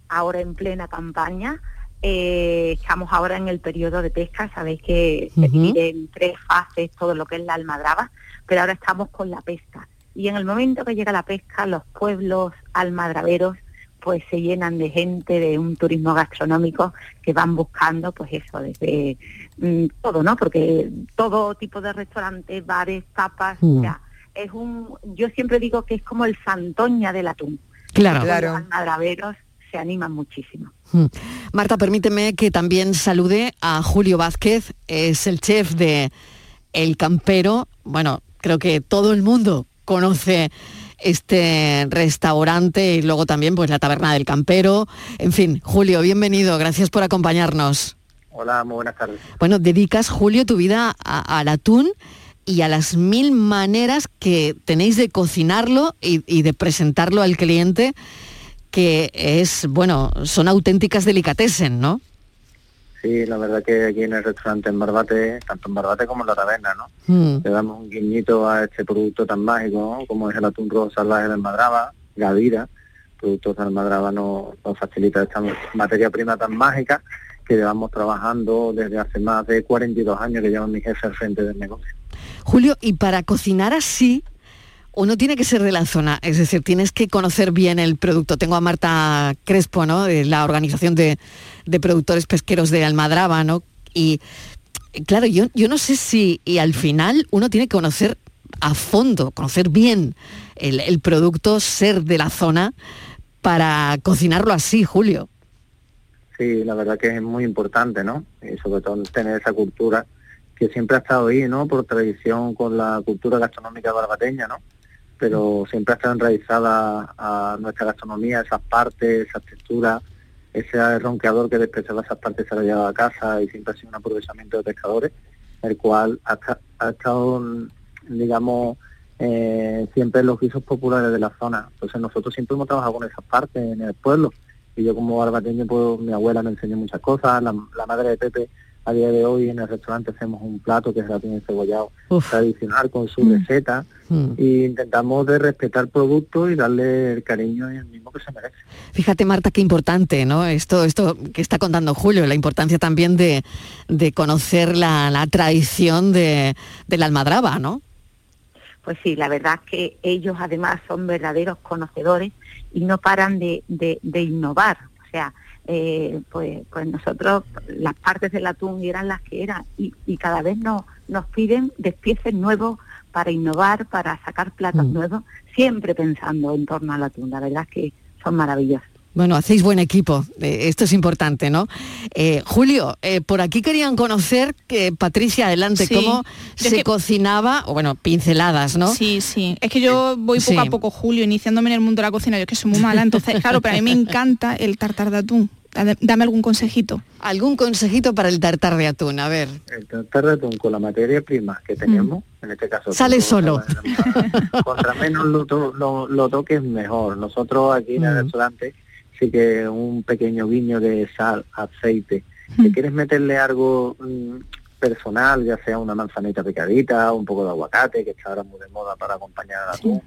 Speaker 28: ahora en plena campaña. Eh, estamos ahora en el periodo de pesca, sabéis que se
Speaker 29: Ujú.
Speaker 28: divide en tres fases todo lo que es la almadraba, pero ahora estamos con la pesca. Y en el momento que llega la pesca, los pueblos almadraveros pues se llenan de gente, de un turismo gastronómico que van buscando pues eso, desde mm, todo, ¿no? Porque todo tipo de restaurantes, bares, tapas,
Speaker 2: Mm.
Speaker 28: o sea, es un, yo siempre digo que es como el Santoña del atún.
Speaker 2: Claro.
Speaker 28: Los
Speaker 2: Claro.
Speaker 28: almadraveros se animan muchísimo.
Speaker 2: Mm. Marta, permíteme que también salude a Julio Vázquez, es el chef de El Campero. Bueno, creo que todo el mundo conoce este restaurante y luego también pues la taberna del Campero. En fin, Julio, bienvenido, gracias por acompañarnos.
Speaker 30: Hola, muy buenas tardes.
Speaker 2: Bueno, dedicas, Julio, tu vida a- al atún y a las mil maneras que tenéis de cocinarlo y, y de presentarlo al cliente, que es, bueno, son auténticas delicatessen, ¿no?
Speaker 30: Sí, la verdad que aquí en el restaurante en Barbate, tanto en Barbate como en la taberna, ¿no?
Speaker 2: Mm.
Speaker 30: Le damos un guiñito a este producto tan mágico, ¿no? como es el atún rojo salvaje de Almadraba, Gavira. Productos de Almadraba nos, nos facilita esta materia prima tan mágica que llevamos trabajando desde hace más de 42 años que lleva mi jefe al frente del negocio.
Speaker 2: Julio, y para cocinar así, uno tiene que ser de la zona, es decir, tienes que conocer bien el producto. Tengo a Marta Crespo, ¿no? De la Organización de, de Productores Pesqueros de Almadraba, ¿no? Y claro, yo, yo no sé si y al final uno tiene que conocer a fondo, conocer bien el, el producto, ser de la zona para cocinarlo así, Julio.
Speaker 30: Sí, la verdad que es muy importante, ¿no? Y sobre todo tener esa cultura que siempre ha estado ahí, ¿no? Por tradición con la cultura gastronómica barbateña, ¿no? Pero siempre ha estado enraizada a nuestra gastronomía, esas partes, esas texturas, ese ronqueador que despreciaba esas partes se lo llevaba a casa y siempre ha sido un aprovechamiento de pescadores, el cual ha, esta- ha estado, digamos, eh, siempre en los guisos populares de la zona. Entonces nosotros siempre hemos trabajado con esas partes en el pueblo. Y yo como barbateño, pues mi abuela me enseñó muchas cosas. La madre de Pepe, a día de hoy en el restaurante hacemos un plato que es el atún encebollado tradicional con su receta. Y intentamos de respetar el producto y darle el cariño y el mismo que se merece.
Speaker 2: Fíjate, Marta, qué importante, ¿no? Esto, esto que está contando Julio, la importancia también de, de conocer la, la tradición de, de la almadraba, ¿no?
Speaker 28: Pues sí, la verdad es que ellos además son verdaderos conocedores y no paran de, de- de innovar. O sea, eh, pues, pues nosotros las partes del atún eran las que eran y, y cada vez nos, nos piden despieces nuevos para innovar, para sacar platos nuevos, siempre pensando en torno al atún. La verdad es que son maravillosos.
Speaker 2: Bueno, hacéis buen equipo, eh, esto es importante, ¿no? Eh, Julio, eh, por aquí querían conocer que Patricia, adelante,
Speaker 5: Sí.
Speaker 2: cómo
Speaker 5: Yo
Speaker 2: se
Speaker 5: que-
Speaker 2: cocinaba, o bueno, pinceladas, ¿no?
Speaker 5: Sí, sí. Es que yo voy poco
Speaker 2: Sí.
Speaker 5: a poco, Julio, iniciándome en el mundo de la cocina. Yo es que soy muy mala, entonces, claro, pero a mí me encanta el tartar de atún. Dame- algún consejito.
Speaker 2: ¿Algún consejito para el tartar de atún? A ver.
Speaker 30: El tartar de atún con la materia prima que tenemos, en este caso...
Speaker 2: Sale solo.
Speaker 30: Contra menos lo, to- lo, lo toques mejor. Nosotros aquí en el restaurante sí que un pequeño guiño de sal, aceite. Si quieres meterle algo mm, personal, ya sea una manzanita picadita, un poco de aguacate, que está ahora muy de moda para acompañar al atún.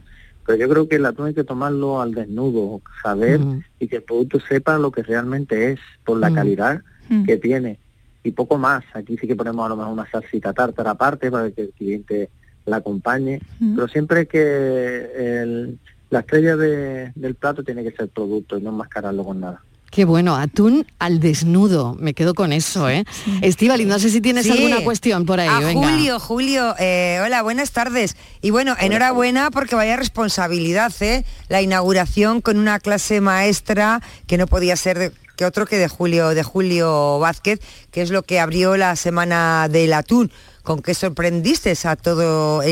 Speaker 30: Pero yo creo que el atún hay que tomarlo al desnudo, saber y que el producto sepa lo que realmente es, por la
Speaker 31: Mm.
Speaker 30: calidad que tiene. Y poco más. Aquí sí que ponemos a lo mejor una salsita tártara aparte para que el cliente la acompañe. Pero siempre que el- la estrella de- del plato tiene que ser producto y no enmascararlo con nada.
Speaker 2: Qué bueno, atún al desnudo, me quedo con eso, ¿eh? Estivali, no sé si tienes
Speaker 4: Sí.
Speaker 2: alguna cuestión por ahí,
Speaker 4: A
Speaker 2: venga.
Speaker 4: Julio, Julio, eh, hola, buenas tardes. Y bueno, enhorabuena porque vaya responsabilidad, ¿eh? La inauguración con una clase maestra que no podía ser de- que otro que de Julio, de Julio Vázquez, que es lo que abrió la semana del atún. ¿Con qué sorprendiste a todos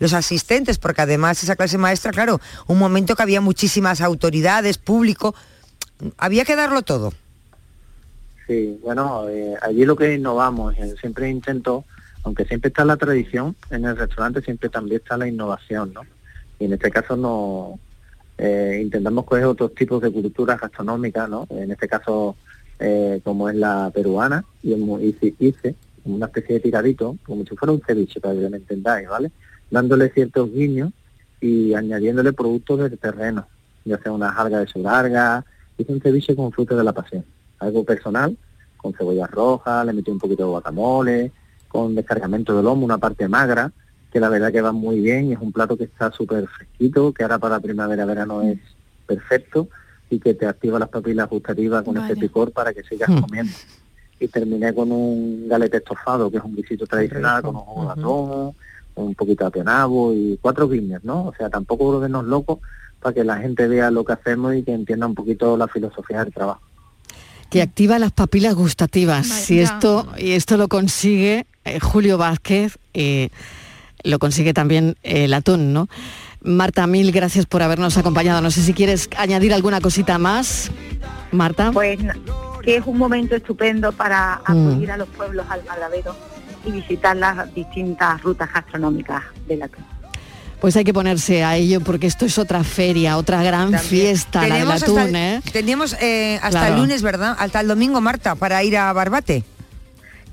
Speaker 4: los asistentes? Porque además esa clase maestra, claro, un momento que había muchísimas autoridades, público, había que darlo todo.
Speaker 30: Sí, bueno, eh, allí lo que innovamos, eh, siempre intento, aunque siempre está la tradición, en el restaurante siempre también está la innovación, ¿no? Y en este caso no eh, intentamos coger otros tipos de culturas gastronómicas, ¿no? En este caso, eh, como es la peruana, y hemos- hice, una especie de tiradito, como si fuera un ceviche, para que me entendáis, ¿vale? Dándole ciertos guiños y añadiéndole productos del terreno, ya sea unas algas de surarga, hice un ceviche con frutos de la pasión, algo personal, con cebollas rojas, le metí un poquito de guacamole, con descargamento de lomo, una parte magra, que la verdad que va muy bien y es un plato que está súper fresquito, que ahora para primavera-verano es perfecto y que te activa las papilas gustativas con ese picor para que sigas
Speaker 31: Mm.
Speaker 30: comiendo. Y terminé con un galete estofado, que es un guisito tradicional, con un jugo de atún, un poquito de apenabo y cuatro guiñas, ¿no? O sea, tampoco volvernos locos para que la gente vea lo que hacemos y que entienda un poquito la filosofía del trabajo.
Speaker 2: que activa las papilas gustativas. Si
Speaker 30: ya.
Speaker 2: esto y esto lo consigue eh, Julio Vázquez, eh, lo consigue también eh, el atún, ¿no? Marta, mil gracias por habernos acompañado. No sé si quieres añadir alguna cosita más, Marta.
Speaker 28: Pues que es un momento estupendo para
Speaker 2: Mm.
Speaker 28: acudir a los pueblos almadraveros y visitar las distintas rutas gastronómicas del atún.
Speaker 2: Pues hay que ponerse a ello porque esto es otra feria, otra gran fiesta, la del
Speaker 4: Tenemos
Speaker 2: atún,
Speaker 4: hasta,
Speaker 2: ¿eh?
Speaker 4: teníamos, eh, hasta
Speaker 2: Claro.
Speaker 4: el lunes, ¿verdad? Hasta el domingo, Marta, para ir a Barbate.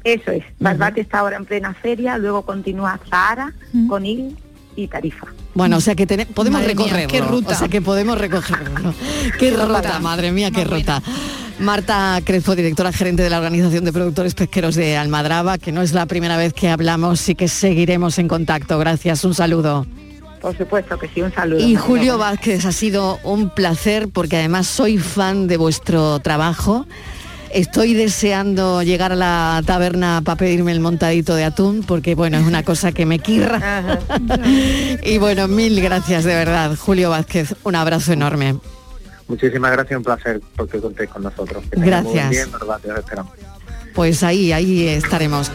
Speaker 28: Eso es. Barbate está ahora en plena feria, luego continúa Zahara, Conil y Tarifa.
Speaker 2: Bueno, o sea que tene- podemos
Speaker 28: Madre mía,
Speaker 2: recorrerlo.
Speaker 28: qué ruta.
Speaker 2: O sea que podemos recorrerlo. qué ruta, madre mía, qué ruta. Marta Crespo, directora gerente de la Organización de Productores Pesqueros de Almadraba, que no es la primera vez que hablamos y que seguiremos en contacto. Gracias, un saludo.
Speaker 28: Por supuesto que sí, un saludo.
Speaker 2: Y. Julio Vázquez, ha sido un placer porque además soy fan de vuestro trabajo. Estoy deseando llegar a la taberna para pedirme el montadito de atún, porque bueno, es una cosa que me quirra. y bueno, mil gracias de verdad, Julio Vázquez. Un abrazo enorme.
Speaker 30: Muchísimas gracias, un placer porque contéis con nosotros. Que muy
Speaker 2: Gracias.
Speaker 30: os esperamos.
Speaker 2: Pues ahí, ahí estaremos.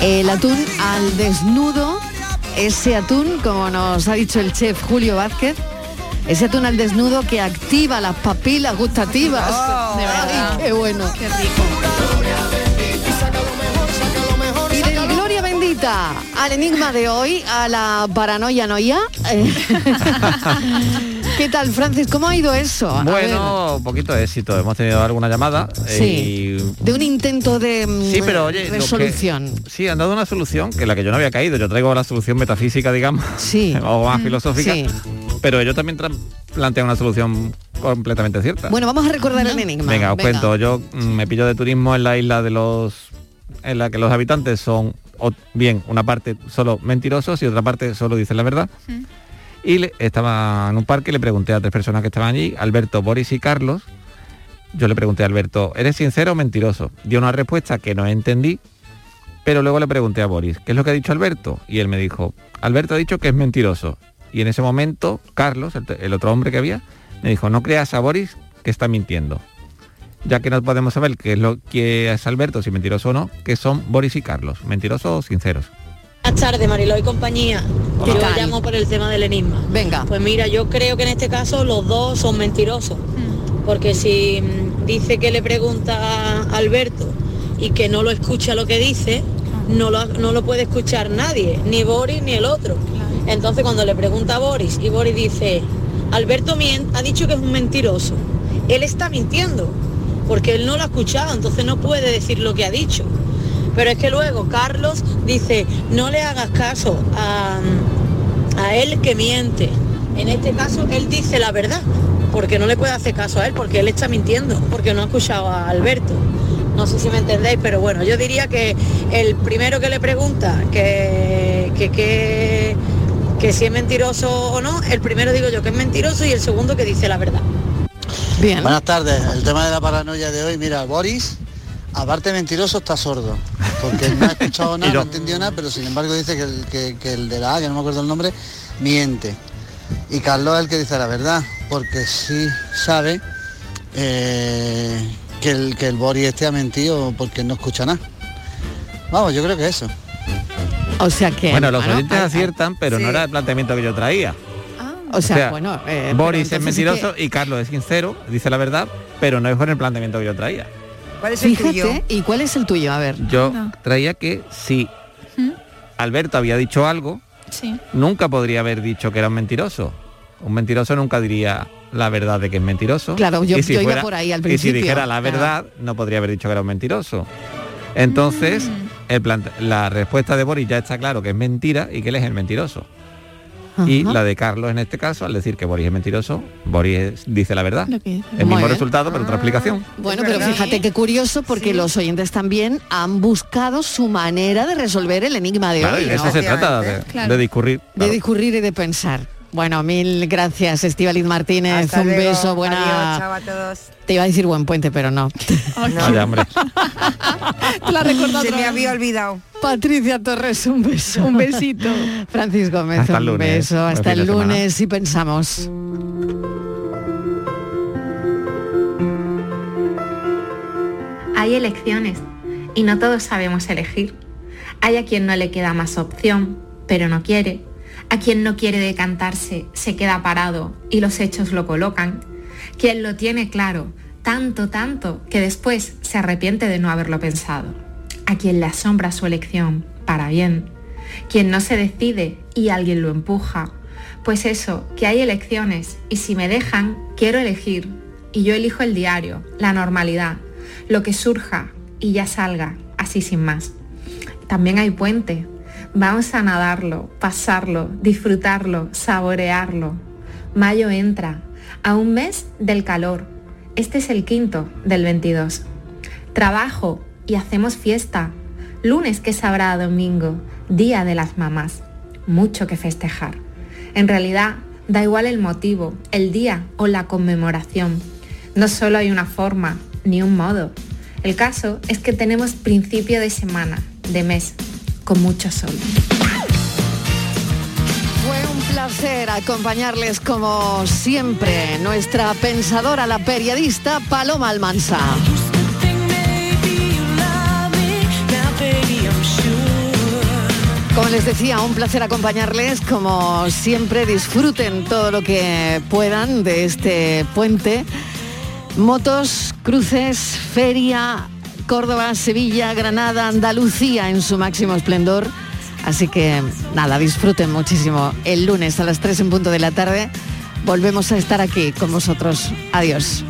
Speaker 2: El atún al desnudo, ese atún, como nos ha dicho el chef Julio Vázquez, ese atún al desnudo que activa las papilas gustativas.
Speaker 5: de verdad.
Speaker 2: Ay, qué bueno.
Speaker 5: Qué rico.
Speaker 2: Y del Gloria Bendita al enigma de hoy, a la paranoia noia. ¿Qué tal, Francis? ¿Cómo ha ido eso?
Speaker 3: Bueno, un poquito de éxito. Hemos tenido alguna llamada.
Speaker 2: Sí.
Speaker 3: y-
Speaker 2: de un intento de mm,
Speaker 3: Sí, pero oye, lo que-
Speaker 2: resolución.
Speaker 3: sí, han dado una solución que la que yo no había caído. Yo traigo la solución metafísica, digamos,
Speaker 2: Sí.
Speaker 3: o más
Speaker 2: Mm,
Speaker 3: filosófica.
Speaker 2: sí.
Speaker 3: Pero ellos también plantean una solución completamente cierta.
Speaker 2: Bueno, vamos a recordar el enigma.
Speaker 3: Venga, os cuento. Yo mm, me pillo de turismo en la isla de los en la que los habitantes son o bien una parte solo mentirosos y otra parte solo dicen la verdad. Y le- estaba en un parque y le pregunté a tres personas que estaban allí, Alberto, Boris y Carlos. Yo le pregunté a Alberto, ¿eres sincero o mentiroso? Dio una respuesta que no entendí, pero luego le pregunté a Boris, ¿qué es lo que ha dicho Alberto? Y él me dijo, Alberto ha dicho que es mentiroso. Y en ese momento, Carlos, el, el otro hombre que había, me dijo, no creas a Boris que está mintiendo. Ya que no podemos saber qué es lo que es Alberto, si mentiroso o no, que son Boris y Carlos, mentirosos o sinceros.
Speaker 32: Buenas tardes, Mariló y compañía.
Speaker 3: Hola.
Speaker 32: Yo llamo por el tema del enigma.
Speaker 2: Venga.
Speaker 32: Pues mira, yo creo que en este caso los dos son mentirosos. Porque si mm, dice que le pregunta a Alberto y que no lo escucha lo que dice, no lo, no lo puede escuchar nadie, ni Boris ni el otro. Entonces cuando le pregunta a Boris y Boris dice, Alberto ha dicho que es un mentiroso, él está mintiendo, porque él no lo ha escuchado, entonces no puede decir lo que ha dicho. Pero es que luego Carlos dice, no le hagas caso a, a él que miente. En este caso él dice la verdad, porque no le puede hacer caso a él, porque él está mintiendo, porque no ha escuchado a Alberto. No sé si me entendéis, pero bueno, yo diría que el primero que le pregunta que, que, que, que si es mentiroso o no, el primero digo yo que es mentiroso y el segundo que dice la verdad.
Speaker 2: Bien.
Speaker 33: Buenas tardes. El tema de la paranoia de hoy, mira, Boris, aparte mentiroso, está sordo. Porque no ha escuchado nada, no ha entendido nada, pero sin embargo dice que el, que, que el de la A, que no me acuerdo el nombre, miente. Y Carlos es el que dice la verdad, porque sí sabe eh, que, el, que el Boris este ha mentido porque no escucha nada. Vamos, yo creo que eso.
Speaker 2: O sea que...
Speaker 3: Bueno, los
Speaker 2: bueno,
Speaker 3: oyentes aciertan, pero no era el planteamiento que yo traía.
Speaker 2: O sea, bueno, eh,
Speaker 3: Boris es mentiroso y Carlos es sincero, dice la verdad, pero no es con el planteamiento que yo traía.
Speaker 4: ¿Cuál
Speaker 2: Fíjate, ¿y cuál es el tuyo? A ver.
Speaker 3: Yo traía que si Alberto había dicho algo,
Speaker 5: Sí.
Speaker 3: nunca podría haber dicho que era un mentiroso. Un mentiroso nunca diría la verdad de que es mentiroso.
Speaker 2: Claro, yo-
Speaker 3: Y si
Speaker 2: yo iba por ahí al
Speaker 3: Y
Speaker 2: principio,
Speaker 3: si dijera la
Speaker 2: claro.
Speaker 3: verdad, no podría haber dicho que era un mentiroso. Entonces,
Speaker 2: Mm.
Speaker 3: el la respuesta de Boris ya está claro que es mentira y que él es el mentiroso. Y la de Carlos en este caso, al decir que Boris es mentiroso, Boris dice la verdad.
Speaker 5: Dice.
Speaker 3: El mismo
Speaker 2: bien.
Speaker 3: resultado, pero otra explicación.
Speaker 2: Bueno, pero fíjate qué curioso porque los oyentes también han buscado su manera de resolver el enigma de
Speaker 3: Claro,
Speaker 2: hoy.
Speaker 3: de eso
Speaker 2: ¿no?
Speaker 3: se trata, de,
Speaker 2: Claro.
Speaker 3: de discurrir.
Speaker 2: De discurrir y de pensar. Bueno, mil gracias, Estivaliz Martínez.
Speaker 4: Hasta
Speaker 2: un
Speaker 4: luego.
Speaker 2: beso, buena.
Speaker 4: Adiós, chao a todos.
Speaker 2: Te iba a decir buen puente, pero no.
Speaker 3: Vaya, hombre.
Speaker 2: la recordado
Speaker 4: Se me había olvidado.
Speaker 2: Patricia Torres, un beso.
Speaker 5: Un besito.
Speaker 2: Francis Gómez,
Speaker 3: Hasta el
Speaker 2: un
Speaker 3: lunes.
Speaker 2: beso. Hasta el lunes y pensamos.
Speaker 34: Hay elecciones y no todos sabemos elegir. Hay a quien no le queda más opción, pero no quiere. A quien no quiere decantarse, se queda parado y los hechos lo colocan. Quien lo tiene claro, tanto, tanto, que después se arrepiente de no haberlo pensado. A quien le asombra su elección, para bien. Quien no se decide y alguien lo empuja. Pues eso, que hay elecciones y si me dejan, quiero elegir. Y yo elijo el diario, la normalidad, lo que surja y ya salga, así sin más. También hay puente. Vamos a nadarlo, pasarlo, disfrutarlo, saborearlo. Mayo entra, a un mes del calor. Este es el quinto del 22. Trabajo y hacemos fiesta. Lunes que sabrá domingo, día de las mamás. Mucho que festejar. En realidad, da igual el motivo, el día o la conmemoración. No solo hay una forma ni un modo. El caso es que tenemos principio de semana, de mes, con mucho sol.
Speaker 2: Fue un placer acompañarles como siempre, nuestra pensadora, la periodista Paloma Almansa. Como les decía, un placer acompañarles, como siempre disfruten todo lo que puedan de este puente. Motos, cruces, feria, Córdoba, Sevilla, Granada, Andalucía en su máximo esplendor. Así que nada, disfruten muchísimo. El lunes a las 3 en punto de la tarde volvemos a estar aquí con vosotros. Adiós.